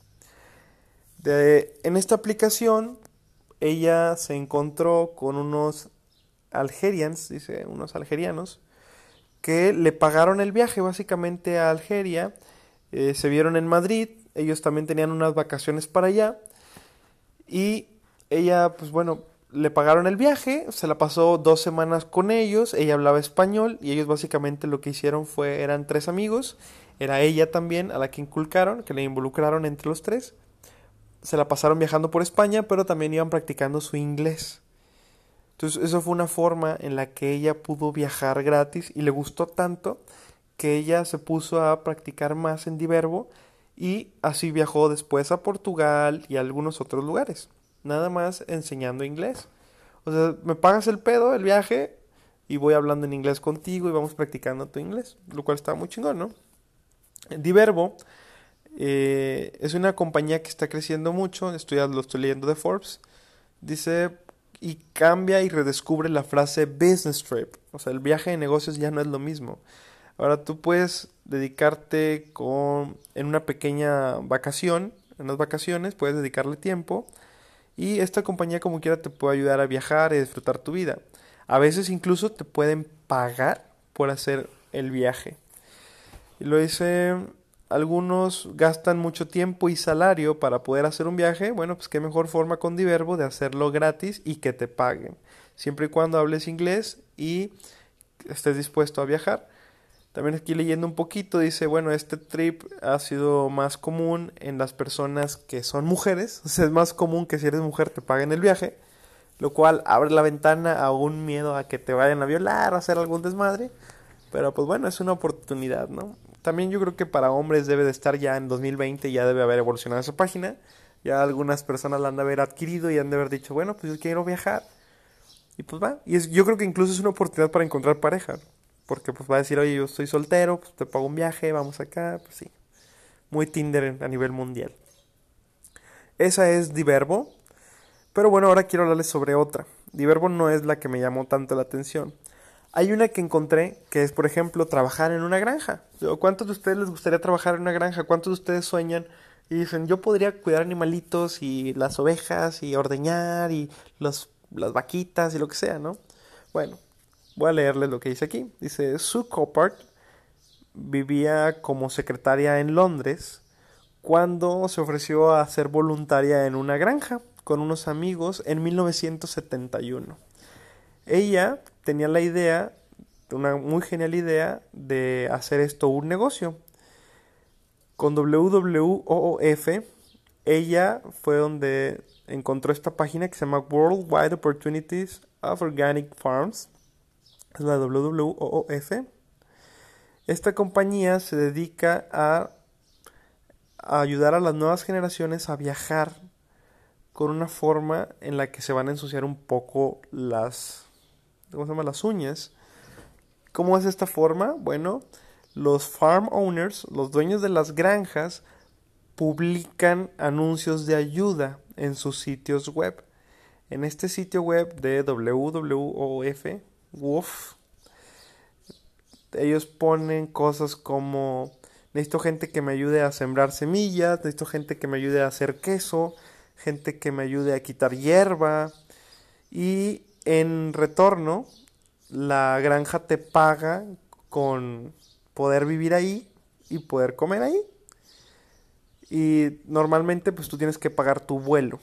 en esta aplicación ella se encontró con unos algerians, dice, unos algerianos, que le pagaron el viaje básicamente a Algeria, eh, se vieron en Madrid, ellos también tenían unas vacaciones para allá y ella, pues bueno, le pagaron el viaje, se la pasó dos semanas con ellos, ella hablaba español y ellos básicamente lo que hicieron fue, eran tres amigos, era ella también a la que inculcaron, que le involucraron entre los tres, se la pasaron viajando por España, pero también iban practicando su inglés. Entonces eso fue una forma en la que ella pudo viajar gratis y le gustó tanto que ella se puso a practicar más en Diverbo y así viajó después a Portugal y a algunos otros lugares nada más enseñando inglés. O sea, me pagas el pedo, el viaje, y voy hablando en inglés contigo y vamos practicando tu inglés, lo cual está muy chingón, ¿no? Diverbo eh, es una compañía que está creciendo mucho, estoy, lo estoy leyendo de Forbes, dice, y cambia y redescubre la frase business trip, o sea, el viaje de negocios ya no es lo mismo. Ahora tú puedes dedicarte con, en una pequeña vacación, en las vacaciones, puedes dedicarle tiempo y esta compañía como quiera te puede ayudar a viajar y disfrutar tu vida. A veces incluso te pueden pagar por hacer el viaje. Y lo dice, algunos gastan mucho tiempo y salario para poder hacer un viaje. Bueno, pues qué mejor forma con Diverbo de hacerlo gratis y que te paguen. Siempre y cuando hables inglés y estés dispuesto a viajar. También aquí leyendo un poquito dice, bueno, este trip ha sido más común en las personas que son mujeres, o sea, es más común que si eres mujer te paguen el viaje, lo cual abre la ventana a un miedo a que te vayan a violar o hacer algún desmadre, pero pues bueno, es una oportunidad, ¿no? También yo creo que para hombres debe de estar ya en 2020, ya debe haber evolucionado esa página, ya algunas personas la han de haber adquirido y han de haber dicho, bueno, pues yo quiero viajar, y pues va, y es, yo creo que incluso es una oportunidad para encontrar pareja. Porque pues va a decir, oye, yo estoy soltero, pues te pago un viaje, vamos acá, pues sí. Muy Tinder a nivel mundial. Esa es Diverbo. Pero bueno, ahora quiero hablarles sobre otra. Diverbo no es la que me llamó tanto la atención. Hay una que encontré que es, por ejemplo, trabajar en una granja. ¿Cuántos de ustedes les gustaría trabajar en una granja? ¿Cuántos de ustedes sueñan y dicen, yo podría cuidar animalitos y las ovejas y ordeñar y las vaquitas y lo que sea, ¿no? Bueno, Voy a leerles lo que dice aquí. Dice, Sue Coppard vivía como secretaria en Londres cuando se ofreció a ser voluntaria en una granja con unos amigos en 1971. Ella tenía la idea, una muy genial idea, de hacer esto un negocio. Con WWOOF, ella fue donde encontró esta página que se llama Worldwide Opportunities of Organic Farms es la WWOF. Esta compañía se dedica a, ayudar a las nuevas generaciones a viajar con una forma en la que se van a ensuciar un poco las, ¿cómo se llama? Las uñas. ¿Cómo es esta forma? Bueno, los farm owners, los dueños de las granjas, publican anuncios de ayuda en sus sitios web. En este sitio web de WWOF. Ellos ponen cosas como necesito gente que me ayude a sembrar semillas, necesito gente que me ayude a hacer queso, gente que me ayude a quitar hierba y en retorno la granja te paga con poder vivir ahí y poder comer ahí. Y normalmente pues tú tienes que pagar tu vuelo.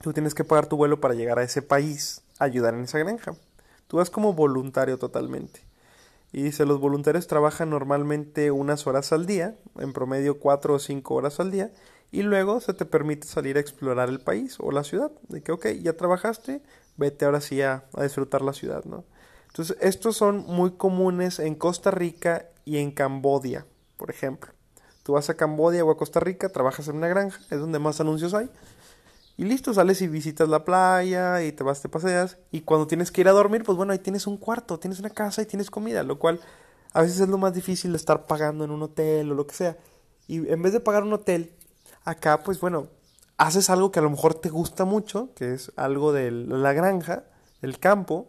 Tú tienes que pagar tu vuelo para llegar a ese país, ayudar en esa granja. Tú vas como voluntario totalmente. Y dice, los voluntarios trabajan normalmente unas horas al día, en promedio cuatro o cinco horas al día, y luego se te permite salir a explorar el país o la ciudad. De que, ok, ya trabajaste, vete ahora sí a, a disfrutar la ciudad, ¿no? Entonces, estos son muy comunes en Costa Rica y en Cambodia, por ejemplo. Tú vas a Cambodia o a Costa Rica, trabajas en una granja, es donde más anuncios hay, y listo, sales y visitas la playa y te vas, te paseas. Y cuando tienes que ir a dormir, pues bueno, ahí tienes un cuarto, tienes una casa y tienes comida, lo cual a veces es lo más difícil de estar pagando en un hotel o lo que sea. Y en vez de pagar un hotel, acá, pues bueno, haces algo que a lo mejor te gusta mucho, que es algo de la granja, del campo,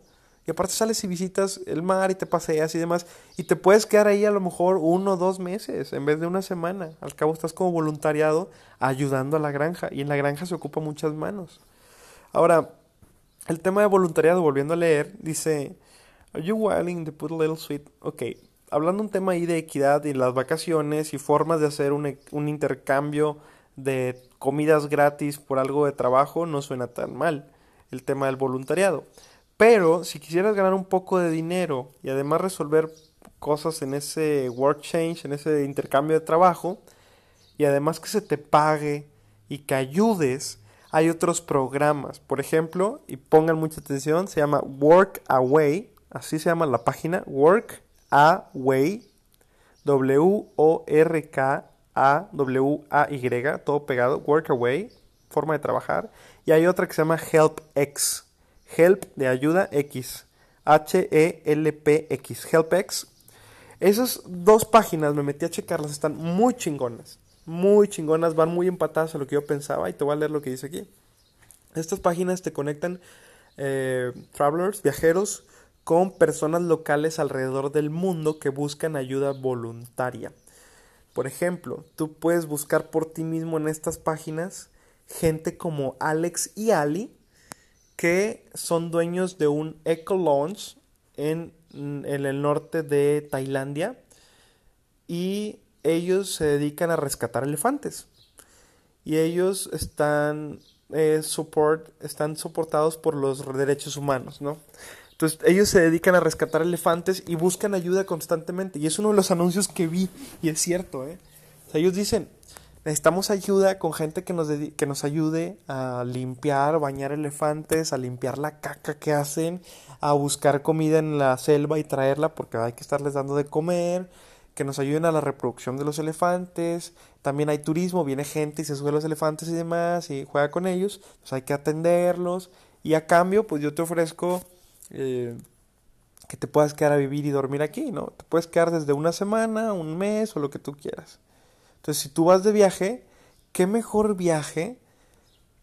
y aparte sales y visitas el mar y te paseas y demás. Y te puedes quedar ahí a lo mejor uno o dos meses en vez de una semana. Al cabo estás como voluntariado ayudando a la granja. Y en la granja se ocupa muchas manos. Ahora, el tema de voluntariado, volviendo a leer, dice... Are you willing to put a little sweet? Ok, hablando un tema ahí de equidad y las vacaciones y formas de hacer un, un intercambio de comidas gratis por algo de trabajo, no suena tan mal el tema del voluntariado. Pero si quisieras ganar un poco de dinero y además resolver cosas en ese work change, en ese intercambio de trabajo, y además que se te pague y que ayudes, hay otros programas. Por ejemplo, y pongan mucha atención, se llama Work Away, así se llama la página, Work Away, W-O-R-K-A-W-A-Y, todo pegado, Work Away, forma de trabajar. Y hay otra que se llama HelpX Help de ayuda X. H-E-L-P-X. HelpX. Esas dos páginas me metí a checarlas, están muy chingonas. Muy chingonas, van muy empatadas a lo que yo pensaba y te voy a leer lo que dice aquí. Estas páginas te conectan eh, travelers, viajeros, con personas locales alrededor del mundo que buscan ayuda voluntaria. Por ejemplo, tú puedes buscar por ti mismo en estas páginas gente como Alex y Ali, que son dueños de un Eco Launch en, el norte de Tailandia y ellos se dedican a rescatar elefantes y ellos están, eh, están soportados por los derechos humanos, ¿no? Entonces ellos se dedican a rescatar elefantes y buscan ayuda constantemente. Y es uno de los anuncios que vi y es cierto, ¿eh? O sea, ellos dicen, necesitamos ayuda con gente que nos, que nos ayude a limpiar, bañar elefantes, a limpiar la caca que hacen, a buscar comida en la selva y traerla porque hay que estarles dando de comer, que nos ayuden a la reproducción de los elefantes. También hay turismo, viene gente y se sube a los elefantes y demás y juega con ellos. Pues hay que atenderlos y a cambio pues yo te ofrezco eh, que te puedas quedar a vivir y dormir aquí, ¿no? Te puedes quedar desde una semana, un mes o lo que tú quieras. Entonces, si tú vas de viaje, ¿qué mejor viaje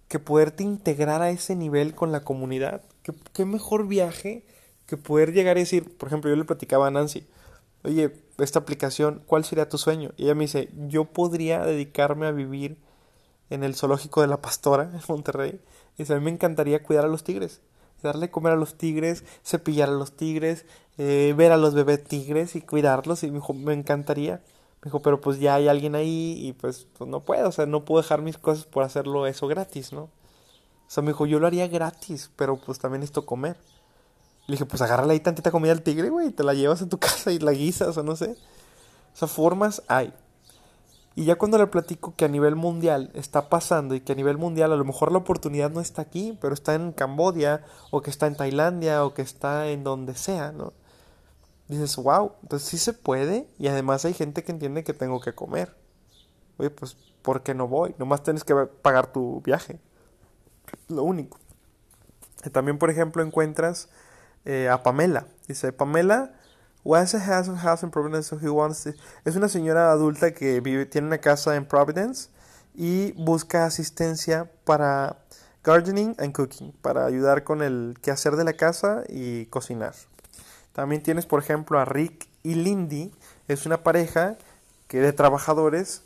que poderte integrar a ese nivel con la comunidad? ¿Qué, mejor viaje que poder llegar y decir, por ejemplo, yo le platicaba a Nancy, oye, esta aplicación, ¿cuál sería tu sueño? Y ella me dice, yo podría dedicarme a vivir en el zoológico de la Pastora, en Monterrey. Y dice, a mí me encantaría cuidar a los tigres, darle comer a los tigres, cepillar a los tigres, eh, ver a los bebés tigres y cuidarlos. Y me dijo, me encantaría dijo, pero pues ya hay alguien ahí y pues, pues, no puedo, o sea, no puedo dejar mis cosas por hacerlo eso gratis, ¿no? O sea, me dijo, yo lo haría gratis, pero pues también necesito comer. Le dije, pues agárrale ahí tantita comida al tigre, güey, y te la llevas a tu casa y la guisas o no sé. O sea, formas hay. Y ya cuando le platico que a nivel mundial está pasando y que a nivel mundial a lo mejor la oportunidad no está aquí, pero está en Cambodia o que está en Tailandia o que está en donde sea, ¿no? dices, wow, entonces sí se puede y además hay gente que entiende que tengo que comer. Oye, pues, ¿por qué no voy? Nomás tienes que pagar tu viaje. Lo único. también, por ejemplo, encuentras eh, a Pamela. Dice, Pamela has house in Providence, so he wants Es una señora adulta que vive, tiene una casa en Providence y busca asistencia para gardening and cooking, para ayudar con el quehacer de la casa y cocinar. También tienes, por ejemplo, a Rick y Lindy. Es una pareja que de trabajadores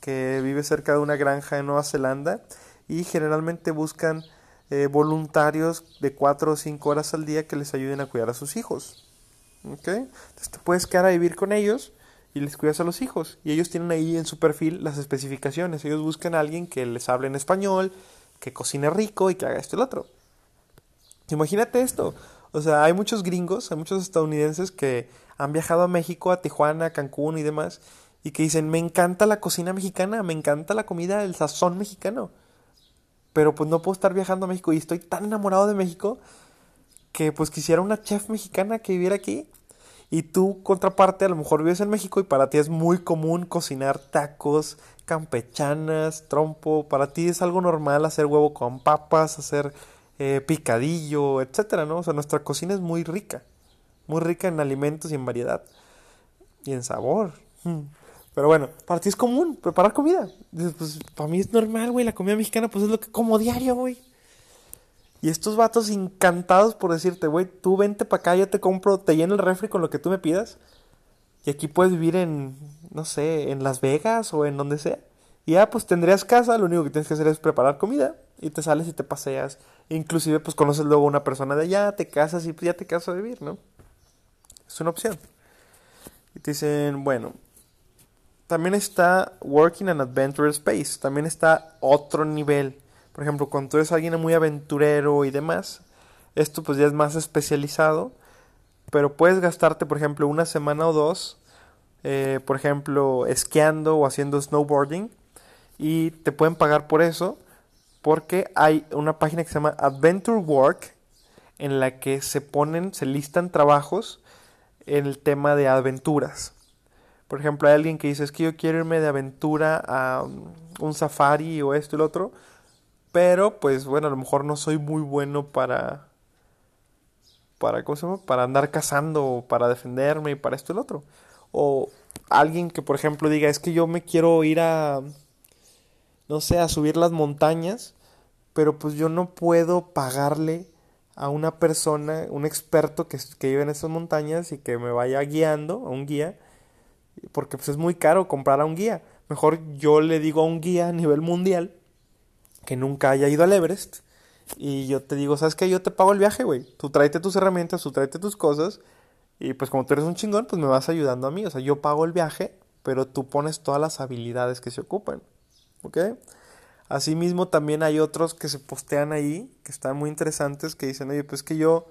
que vive cerca de una granja en Nueva Zelanda y generalmente buscan eh, voluntarios de 4 o 5 horas al día que les ayuden a cuidar a sus hijos. Entonces te puedes quedar a vivir con ellos y les cuidas a los hijos. Y ellos tienen ahí en su perfil las especificaciones. Ellos buscan a alguien que les hable en español, que cocine rico y que haga esto y lo otro. Imagínate esto. O sea, hay muchos gringos, hay muchos estadounidenses que han viajado a México, a Tijuana, a Cancún y demás, y que dicen, me encanta la cocina mexicana, me encanta la comida, el sazón mexicano. Pero pues no puedo estar viajando a México y estoy tan enamorado de México que pues quisiera una chef mexicana que viviera aquí. Y tú, contraparte, a lo mejor vives en México y para ti es muy común cocinar tacos, campechanas, trompo. Para ti es algo normal hacer huevo con papas, hacer eh, picadillo, etcétera, ¿no? O sea, nuestra cocina es muy rica, muy rica en alimentos y en variedad y en sabor. Mm. Pero bueno, para ti es común preparar comida. Pues para mí es normal, güey, la comida mexicana pues es lo que como diario, güey. Y estos vatos encantados por decirte, güey, tú vente para acá, yo te compro, te lleno el refri con lo que tú me pidas. Y aquí puedes vivir en, no sé, en Las Vegas o en donde sea. Y ya, pues tendrías casa, lo único que tienes que hacer es preparar comida y te sales y te paseas. Inclusive, pues conoces luego a una persona de allá, te casas y pues ya te casas a vivir, ¿no? Es una opción. Y te dicen, bueno, también está Working an Adventure Space, también está otro nivel. Por ejemplo, cuando tú eres alguien muy aventurero y demás, esto pues ya es más especializado, pero puedes gastarte, por ejemplo, una semana o dos, eh, por ejemplo, esquiando o haciendo snowboarding y te pueden pagar por eso porque hay una página que se llama Adventure Work en la que se ponen, se listan trabajos en el tema de aventuras. Por ejemplo, hay alguien que dice, es que yo quiero irme de aventura a um, un safari o esto y lo otro, pero pues bueno, a lo mejor no soy muy bueno para para ¿cómo para andar cazando para defenderme y para esto y lo otro. O alguien que por ejemplo diga, es que yo me quiero ir a no sé, a subir las montañas, pero pues yo no puedo pagarle a una persona, un experto que, que vive en esas montañas y que me vaya guiando, a un guía, porque pues es muy caro comprar a un guía. Mejor yo le digo a un guía a nivel mundial que nunca haya ido al Everest y yo te digo, ¿sabes qué? Yo te pago el viaje, güey. Tú tráete tus herramientas, tú tráete tus cosas y pues como tú eres un chingón, pues me vas ayudando a mí. O sea, yo pago el viaje, pero tú pones todas las habilidades que se ocupan. ¿Ok? Asimismo, también hay otros que se postean ahí, que están muy interesantes, que dicen, oye, pues que yo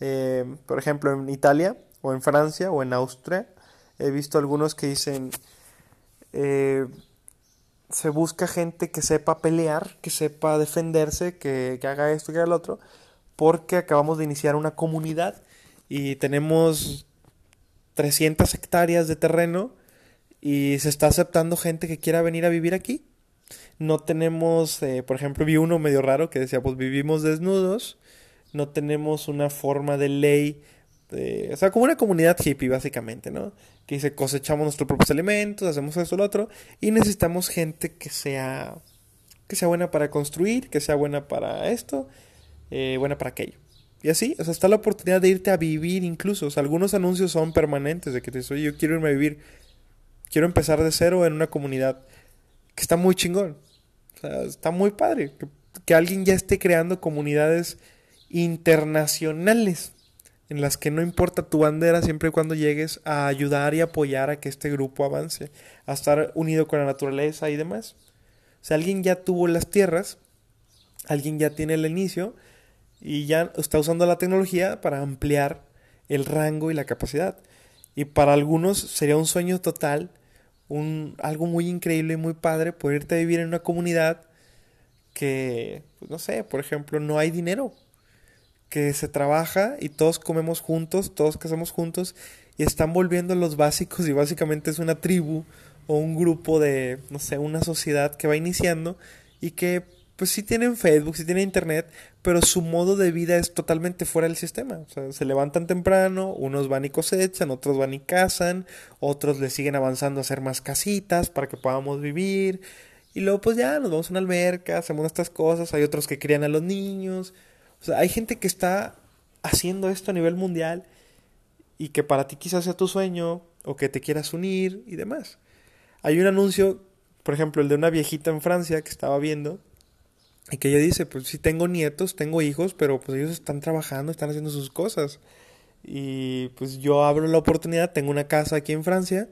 Eh, por ejemplo, en Italia o en Francia o en Austria, he visto algunos que dicen, eh, se busca gente que sepa pelear, que sepa defenderse, que, que haga esto que haga lo otro, porque acabamos de iniciar una comunidad y tenemos 300 hectáreas de terreno y se está aceptando gente que quiera venir a vivir aquí. No tenemos, eh, por ejemplo, vi uno medio raro que decía, pues vivimos desnudos, no tenemos una forma de ley, o sea, como una comunidad hippie básicamente, ¿no? Que dice, cosechamos nuestros propios alimentos, hacemos esto, lo otro, y necesitamos gente que sea, que sea buena para construir, que sea buena para esto, eh, buena para aquello. Y así, o sea, está la oportunidad de irte a vivir incluso. O sea, algunos anuncios son permanentes de que te dices, oye, yo quiero irme a vivir, quiero empezar de cero en una comunidad que está muy chingón. O sea, está muy padre. Que alguien ya esté creando comunidades internacionales en las que no importa tu bandera siempre y cuando llegues a ayudar y apoyar a que este grupo avance, a estar unido con la naturaleza y demás. O sea, alguien ya tuvo las tierras, alguien ya tiene el inicio y ya está usando la tecnología para ampliar el rango y la capacidad. Y para algunos sería un sueño total, un, algo muy increíble y muy padre poder irte a vivir en una comunidad que, pues, no sé, por ejemplo, no hay dinero, que se trabaja y todos comemos juntos, todos casamos juntos y están volviendo los básicos y básicamente es una tribu o un grupo de, no sé, una sociedad que va iniciando y que pues sí tienen Facebook, sí tienen Internet, pero su modo de vida es totalmente fuera del sistema. O sea, se levantan temprano, unos van y cosechan, otros van y cazan, otros le siguen avanzando a hacer más casitas para que podamos vivir. Y luego pues ya nos vamos a una alberca, hacemos estas cosas, hay otros que crían a los niños. Sea, hay gente que está haciendo esto a nivel mundial y que para ti quizás sea tu sueño o que te quieras unir y demás. Hay un anuncio, por ejemplo, el de una viejita en Francia que estaba viendo y que ella dice, pues sí tengo nietos, tengo hijos, pero pues ellos están trabajando, están haciendo sus cosas. Y pues yo abro la oportunidad, tengo una casa aquí en Francia.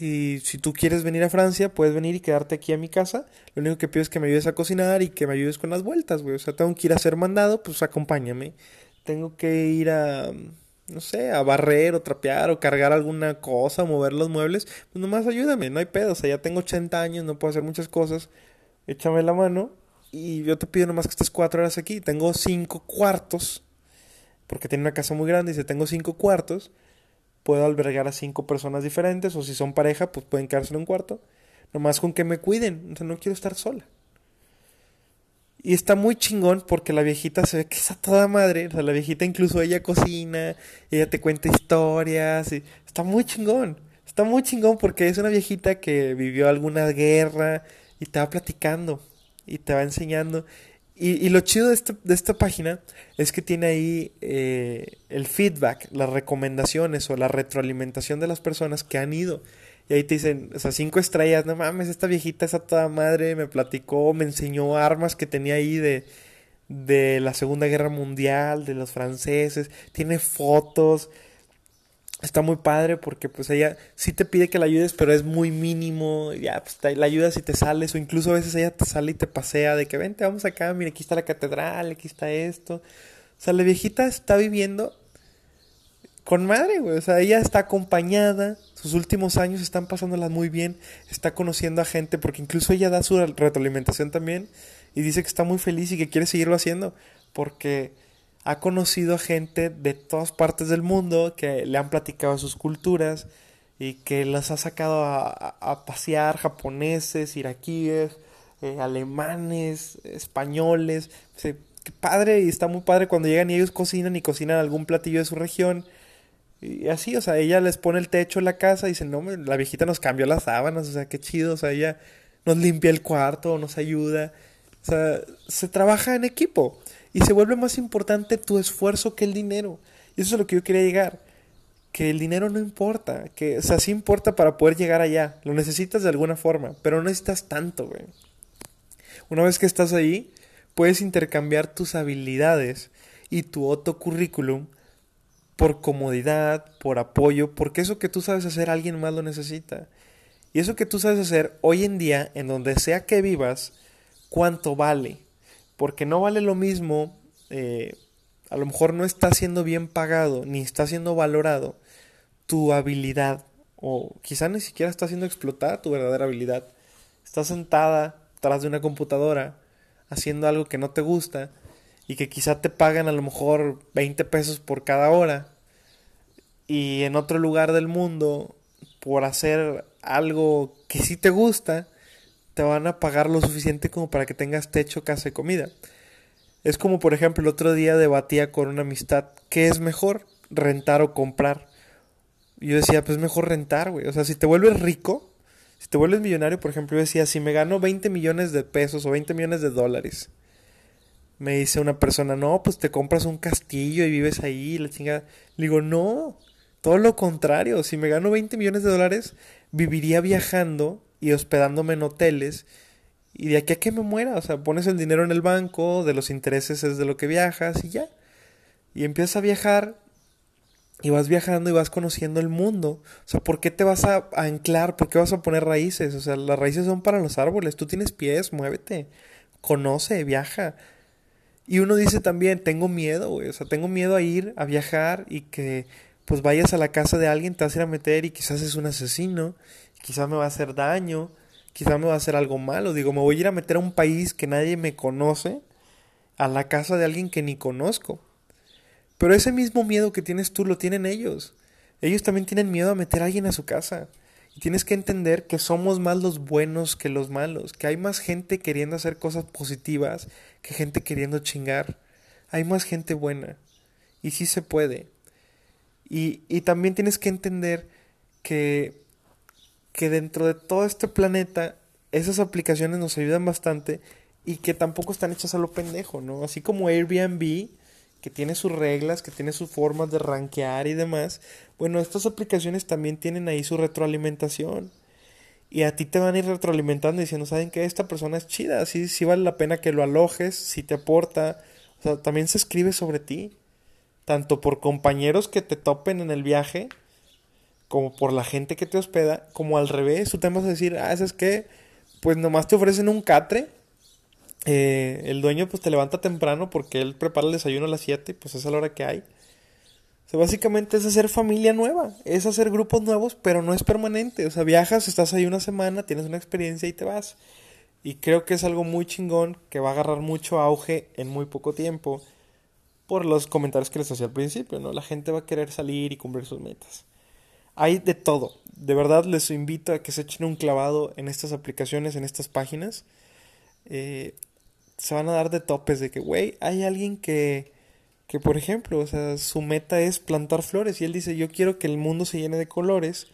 Y si tú quieres venir a Francia, puedes venir y quedarte aquí a mi casa. Lo único que pido es que me ayudes a cocinar y que me ayudes con las vueltas, güey. O sea, tengo que ir a ser mandado, pues acompáñame. Tengo que ir a, no sé, a barrer o trapear o cargar alguna cosa, mover los muebles. Pues nomás ayúdame, no hay pedo. O sea, ya tengo 80 años, no puedo hacer muchas cosas. Échame la mano y yo te pido nomás que estés cuatro horas aquí. Tengo cinco cuartos, porque tiene una casa muy grande y si tengo cinco cuartos, puedo albergar a cinco personas diferentes, o si son pareja, pues pueden quedarse en un cuarto. Nomás con que me cuiden, o sea, no quiero estar sola. Y está muy chingón porque la viejita se ve que es a toda madre. O sea, la viejita incluso ella cocina, ella te cuenta historias. Y está muy chingón. Está muy chingón porque es una viejita que vivió alguna guerra y te va platicando y te va enseñando. Y, lo chido de, este, de, esta página es que tiene ahí eh, el feedback, las recomendaciones o la retroalimentación de las personas que han ido. Y ahí te dicen, o sea, cinco estrellas, no mames, esta viejita esa toda madre me platicó, me enseñó armas que tenía ahí de, de la Segunda Guerra Mundial, de los franceses, tiene fotos, está muy padre porque pues ella sí te pide que la ayudes, pero es muy mínimo, ya pues la ayudas y te sales, o incluso a veces ella te sale y te pasea de que vente, vamos acá, mira, aquí está la catedral, aquí está esto. O sea, la viejita está viviendo con madre, güey. O sea, ella está acompañada, sus últimos años están pasándola muy bien, está conociendo a gente, porque incluso ella da su retroalimentación también y dice que está muy feliz y que quiere seguirlo haciendo, porque ha conocido a gente de todas partes del mundo que le han platicado sus culturas y que las ha sacado a, pasear japoneses, iraquíes, eh, alemanes, españoles. qué padre y está muy padre cuando llegan y ellos cocinan y cocinan algún platillo de su región. Y así, o sea, ella les pone el techo en la casa y dice, no, la viejita nos cambió las sábanas, o sea, qué chido, o sea, ella nos limpia el cuarto, nos ayuda. O sea, se trabaja en equipo y se vuelve más importante tu esfuerzo que el dinero. Y eso es a lo que yo quería llegar. Que el dinero no importa, que, o sí importa para poder llegar allá. Lo necesitas de alguna forma, pero no necesitas tanto, güey. Una vez que estás ahí, puedes intercambiar tus habilidades y tu otro currículum por comodidad, por apoyo, porque eso que tú sabes hacer alguien más lo necesita. Y eso que tú sabes hacer hoy en día, en donde sea que vivas, ¿cuánto vale? Porque no vale lo mismo eh, a lo mejor no está siendo bien pagado ni está siendo valorado tu habilidad o quizá ni siquiera está siendo explotada tu verdadera habilidad. Estás sentada tras de una computadora haciendo algo que no te gusta y que quizá te pagan a lo mejor 20 pesos por cada hora y en otro lugar del mundo por hacer algo que sí te gusta te van a pagar lo suficiente como para que tengas techo, casa y comida. Es como por ejemplo el otro día debatía con una amistad, ¿qué es mejor? ¿Rentar o comprar? Y yo decía, pues mejor rentar, güey. O sea, si te vuelves rico, si te vuelves millonario, por ejemplo, yo decía, si me gano 20 millones de pesos o 20 millones de dólares, me dice una persona, no, pues te compras un castillo y vives ahí, la chingada. Le digo, no, todo lo contrario. Si me gano 20 millones de dólares, viviría viajando y hospedándome en hoteles. Y de aquí a que me muera, o sea, pones el dinero en el banco, de los intereses es de lo que viajas y ya. Y empiezas a viajar y vas viajando y vas conociendo el mundo. O sea, ¿por qué te vas a anclar? ¿Por qué vas a poner raíces? O sea, las raíces son para los árboles. Tú tienes pies, muévete. Conoce, viaja. Y uno dice también, tengo miedo. O sea, tengo miedo a ir, a viajar y que pues vayas a la casa de alguien, te vas a ir a meter y quizás es un asesino, quizás me va a hacer daño, quizás me va a hacer algo malo. Digo, me voy a ir a meter a un país que nadie me conoce, a la casa de alguien que ni conozco. Pero ese mismo miedo que tienes tú lo tienen ellos. Ellos también tienen miedo a meter a alguien a su casa. Y tienes que entender que somos más los buenos que los malos, que hay más gente queriendo hacer cosas positivas que gente queriendo chingar. Hay más gente buena. Y sí se puede. Y, y también tienes que entender que, que dentro de todo este planeta esas aplicaciones nos ayudan bastante y que tampoco están hechas a lo pendejo, ¿no? Así como Airbnb que tiene sus reglas, que tiene sus formas de rankear y demás, bueno, estas aplicaciones también tienen ahí su retroalimentación. Y a ti te van a ir retroalimentando diciendo, ¿saben que Esta persona es chida, sí, sí vale la pena que lo alojes, si te aporta. O sea, también se escribe sobre ti. Tanto por compañeros que te topen en el viaje, como por la gente que te hospeda, como al revés. Tú te vas a decir, ah, ¿sabes qué? Pues nomás te ofrecen un catre eh, el dueño pues te levanta temprano porque él prepara el desayuno a las 7, pues es la hora que hay. O sea, básicamente es hacer familia nueva, es hacer grupos nuevos, pero no es permanente. O sea, viajas, estás ahí una semana, tienes una experiencia y te vas. Y creo que es algo muy chingón que va a agarrar mucho auge en muy poco tiempo por los comentarios que les hacía al principio, ¿no? La gente va a querer salir y cumplir sus metas. Hay de todo. De verdad les invito a que se echen un clavado en estas aplicaciones, en estas páginas. Eh, se van a dar de topes de que, güey, hay alguien que, que, por ejemplo, o sea, su meta es plantar flores y él dice, yo quiero que el mundo se llene de colores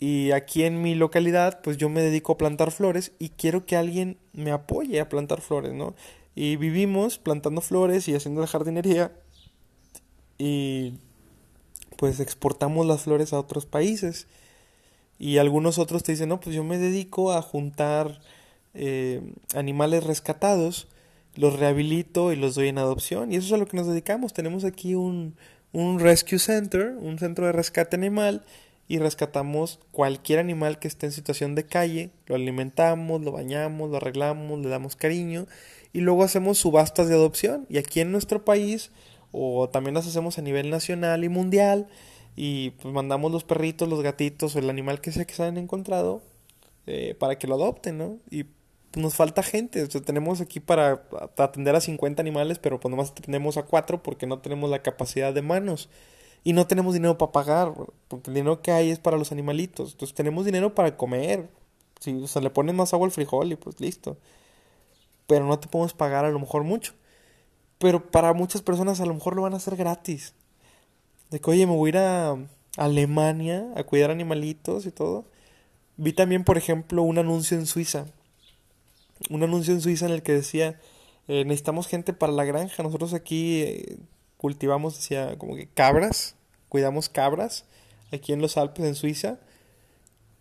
y aquí en mi localidad, pues yo me dedico a plantar flores y quiero que alguien me apoye a plantar flores, ¿no? Y vivimos plantando flores y haciendo la jardinería y pues exportamos las flores a otros países. Y algunos otros te dicen, no, pues yo me dedico a juntar eh, animales rescatados, los rehabilito y los doy en adopción. Y eso es a lo que nos dedicamos. Tenemos aquí un, un rescue center, un centro de rescate animal, y rescatamos cualquier animal que esté en situación de calle, lo alimentamos, lo bañamos, lo arreglamos, le damos cariño y luego hacemos subastas de adopción. Y aquí en nuestro país, o también las hacemos a nivel nacional y mundial, y pues mandamos los perritos, los gatitos el animal que sea que se hayan encontrado eh, para que lo adopten, ¿no? Y nos falta gente. O sea, tenemos aquí para atender a 50 animales, pero pues nomás tenemos a 4 porque no tenemos la capacidad de manos. Y no tenemos dinero para pagar, porque el dinero que hay es para los animalitos. Entonces tenemos dinero para comer. Si, o sea, le pones más agua al frijol y pues listo. Pero no te podemos pagar a lo mejor mucho. Pero para muchas personas a lo mejor lo van a hacer gratis. De que, oye, me voy a ir a Alemania a cuidar animalitos y todo. Vi también, por ejemplo, un anuncio en Suiza un anuncio en Suiza en el que decía, eh, necesitamos gente para la granja, nosotros aquí eh, cultivamos, decía, como que cabras, cuidamos cabras, aquí en los Alpes, en Suiza,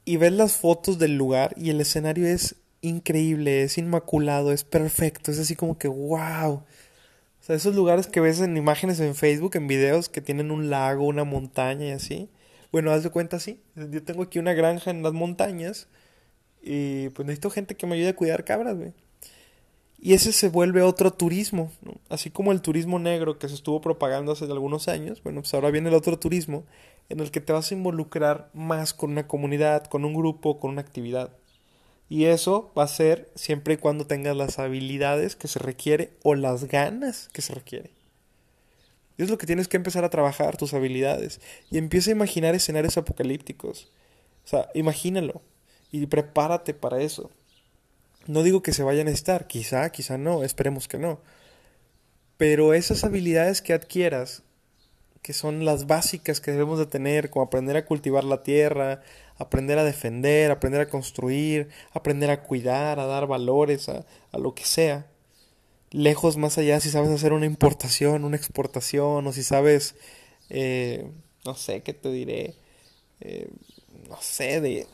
y ves las fotos del lugar y el escenario es increíble, es inmaculado, es perfecto, es así como que wow. Esos lugares que ves en imágenes en Facebook, en videos que tienen un lago, una montaña y así. Bueno, haz de cuenta así. Yo tengo aquí una granja en las montañas y pues necesito gente que me ayude a cuidar cabras, güey. Y ese se vuelve otro turismo, así como el turismo negro que se estuvo propagando hace algunos años, bueno, pues ahora viene el otro turismo en el que te vas a involucrar más con una comunidad, con un grupo, con una actividad. Y eso va a ser siempre y cuando tengas las habilidades que se requiere o las ganas que se requiere. Es lo que tienes que empezar a trabajar, tus habilidades. Y empieza a imaginar escenarios apocalípticos. O sea, imagínalo. Y prepárate para eso. No digo que se vaya a necesitar, quizá, quizá no, esperemos que no. Pero esas habilidades que adquieras, que son las básicas que debemos de tener, como aprender a cultivar la tierra, aprender a defender, aprender a construir, aprender a cuidar, a dar valores a, a lo que sea, lejos más allá si sabes hacer una importación, una exportación, o si sabes, eh, no sé, ¿qué te diré? Eh, no sé, de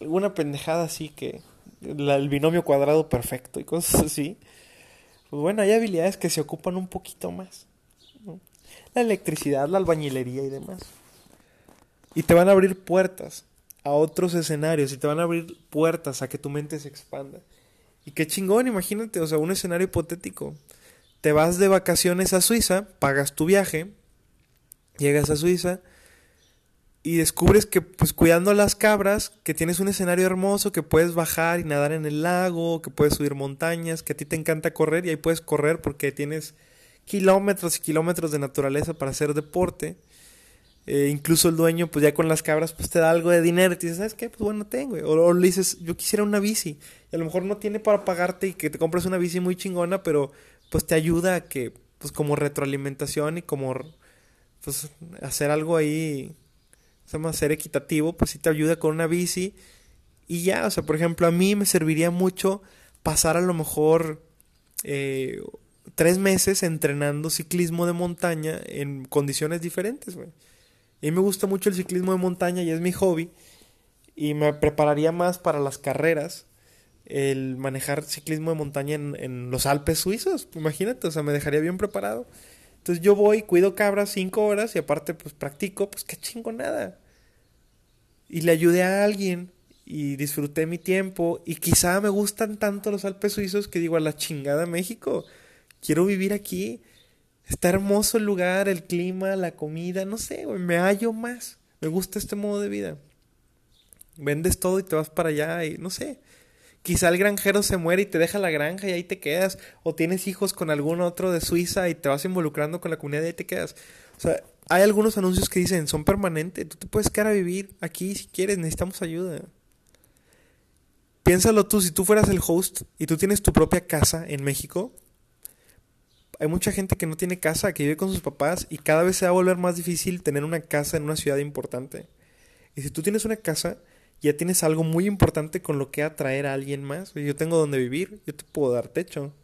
alguna pendejada así que el binomio cuadrado perfecto y cosas así. Pues bueno, hay habilidades que se ocupan un poquito más. La electricidad, la albañilería y demás. Y te van a abrir puertas a otros escenarios y te van a abrir puertas a que tu mente se expanda. Y qué chingón, imagínate, o sea, un escenario hipotético. Te vas de vacaciones a Suiza, pagas tu viaje, llegas a Suiza y descubres que pues cuidando las cabras, que tienes un escenario hermoso, que puedes bajar y nadar en el lago, que puedes subir montañas, que a ti te encanta correr y ahí puedes correr porque tienes kilómetros y kilómetros de naturaleza para hacer deporte. Eh, incluso el dueño, pues ya con las cabras, pues te da algo de dinero y te dice, ¿sabes qué? Pues bueno, tengo. O, le dices, yo quisiera una bici. Y a lo mejor no tiene para pagarte y que te compres una bici muy chingona, pero pues te ayuda a que, pues como retroalimentación y como, pues hacer algo ahí se llama ser equitativo, pues sí te ayuda con una bici. Y ya, o sea, por ejemplo, a mí me serviría mucho pasar a lo mejor eh, tres meses entrenando ciclismo de montaña en condiciones diferentes, güey. A mí me gusta mucho el ciclismo de montaña y es mi hobby. Y me prepararía más para las carreras el manejar ciclismo de montaña en, los Alpes suizos. Imagínate, o sea, me dejaría bien preparado. Entonces yo voy, cuido cabras cinco horas y aparte pues practico, pues qué chingo nada. Y le ayudé a alguien y disfruté mi tiempo y quizá me gustan tanto los Alpes suizos que digo a la chingada México, quiero vivir aquí. Está hermoso el lugar, el clima, la comida, no sé, me hallo más. Me gusta este modo de vida. Vendes todo y te vas para allá y no sé. Quizá el granjero se muere y te deja la granja y ahí te quedas. O tienes hijos con algún otro de Suiza y te vas involucrando con la comunidad y ahí te quedas. O sea, hay algunos anuncios que dicen, son permanentes. Tú te puedes quedar a vivir aquí si quieres, necesitamos ayuda. Piénsalo tú, si tú fueras el host y tú tienes tu propia casa en México, hay mucha gente que no tiene casa, que vive con sus papás y cada vez se va a volver más difícil tener una casa en una ciudad importante. Y si tú tienes una casa, ya tienes algo muy importante con lo que atraer a alguien más. Yo tengo donde vivir, yo te puedo dar techo.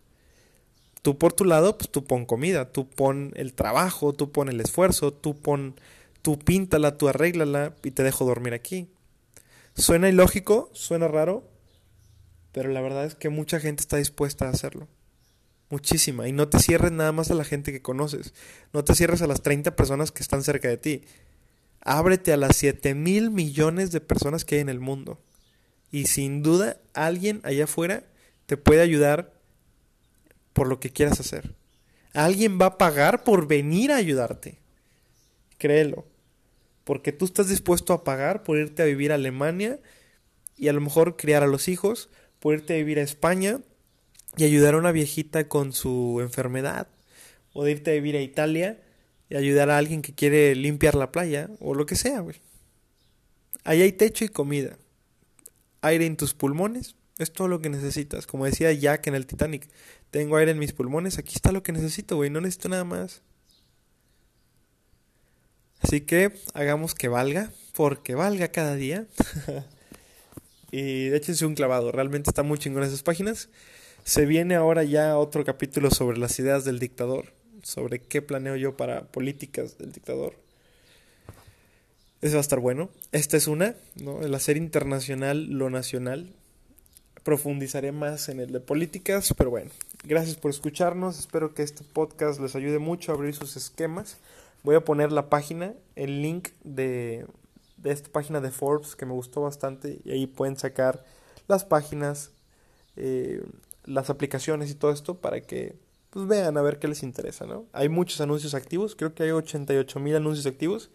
Tú por tu lado, pues tú pon comida, tú pon el trabajo, tú pon el esfuerzo, tú pon, tú píntala, tú arréglala y te dejo dormir aquí. Suena ilógico, suena raro, pero la verdad es que mucha gente está dispuesta a hacerlo. Muchísima. Y no te cierres nada más a la gente que conoces. No te cierres a las 30 personas que están cerca de ti. Ábrete a las 7 mil millones de personas que hay en el mundo. Y sin duda alguien allá afuera te puede ayudar por lo que quieras hacer. Alguien va a pagar por venir a ayudarte. Créelo. Porque tú estás dispuesto a pagar por irte a vivir a Alemania y a lo mejor criar a los hijos, por irte a vivir a España y ayudar a una viejita con su enfermedad. O de irte a vivir a Italia y ayudar a alguien que quiere limpiar la playa o lo que sea, güey. Ahí hay techo y comida. Aire en tus pulmones, es todo lo que necesitas. Como decía Jack en el Titanic, tengo aire en mis pulmones, aquí está lo que necesito, güey, no necesito nada más. Así que hagamos que valga, porque valga cada día. y échense un clavado, realmente está muy chingón esas páginas. Se viene ahora ya otro capítulo sobre las ideas del dictador sobre qué planeo yo para políticas del dictador. Eso va a estar bueno. Esta es una, ¿no? El hacer internacional lo nacional. Profundizaré más en el de políticas, pero bueno, gracias por escucharnos. Espero que este podcast les ayude mucho a abrir sus esquemas. Voy a poner la página, el link de, de esta página de Forbes que me gustó bastante y ahí pueden sacar las páginas, eh, las aplicaciones y todo esto para que pues vean a ver qué les interesa, ¿no? Hay muchos anuncios activos, creo que hay 88 mil anuncios activos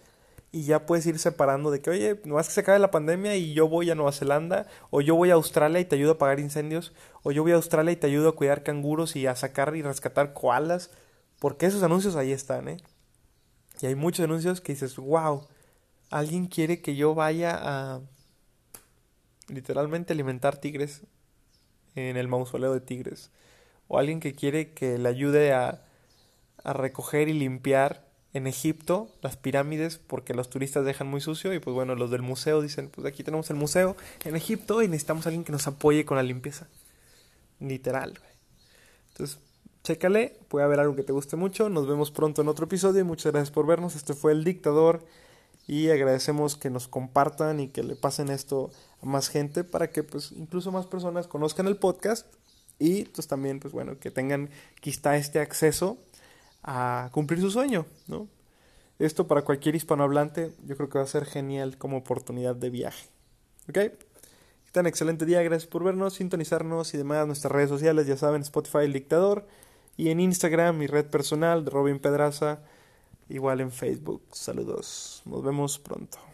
y ya puedes ir separando de que, oye, no es que se acabe la pandemia y yo voy a Nueva Zelanda, o yo voy a Australia y te ayudo a apagar incendios, o yo voy a Australia y te ayudo a cuidar canguros y a sacar y rescatar koalas, porque esos anuncios ahí están, ¿eh? Y hay muchos anuncios que dices, wow, alguien quiere que yo vaya a literalmente alimentar tigres en el mausoleo de tigres, o alguien que quiere que le ayude a, a recoger y limpiar en Egipto las pirámides porque los turistas dejan muy sucio y pues bueno, los del museo dicen, pues aquí tenemos el museo en Egipto y necesitamos a alguien que nos apoye con la limpieza. Literal. Entonces, chécale, puede haber algo que te guste mucho. Nos vemos pronto en otro episodio y muchas gracias por vernos. Este fue El Dictador y agradecemos que nos compartan y que le pasen esto más gente para que pues incluso más personas conozcan el podcast y pues también pues bueno, que tengan quizá este acceso a cumplir su sueño, ¿no? Esto para cualquier hispanohablante yo creo que va a ser genial como oportunidad de viaje. ¿Ok? Tan excelente día, gracias por vernos, sintonizarnos y demás. Nuestras redes sociales, ya saben, Spotify El Dictador. Y en Instagram, mi red personal Robin Pedraza. Igual en Facebook. Saludos. Nos vemos pronto.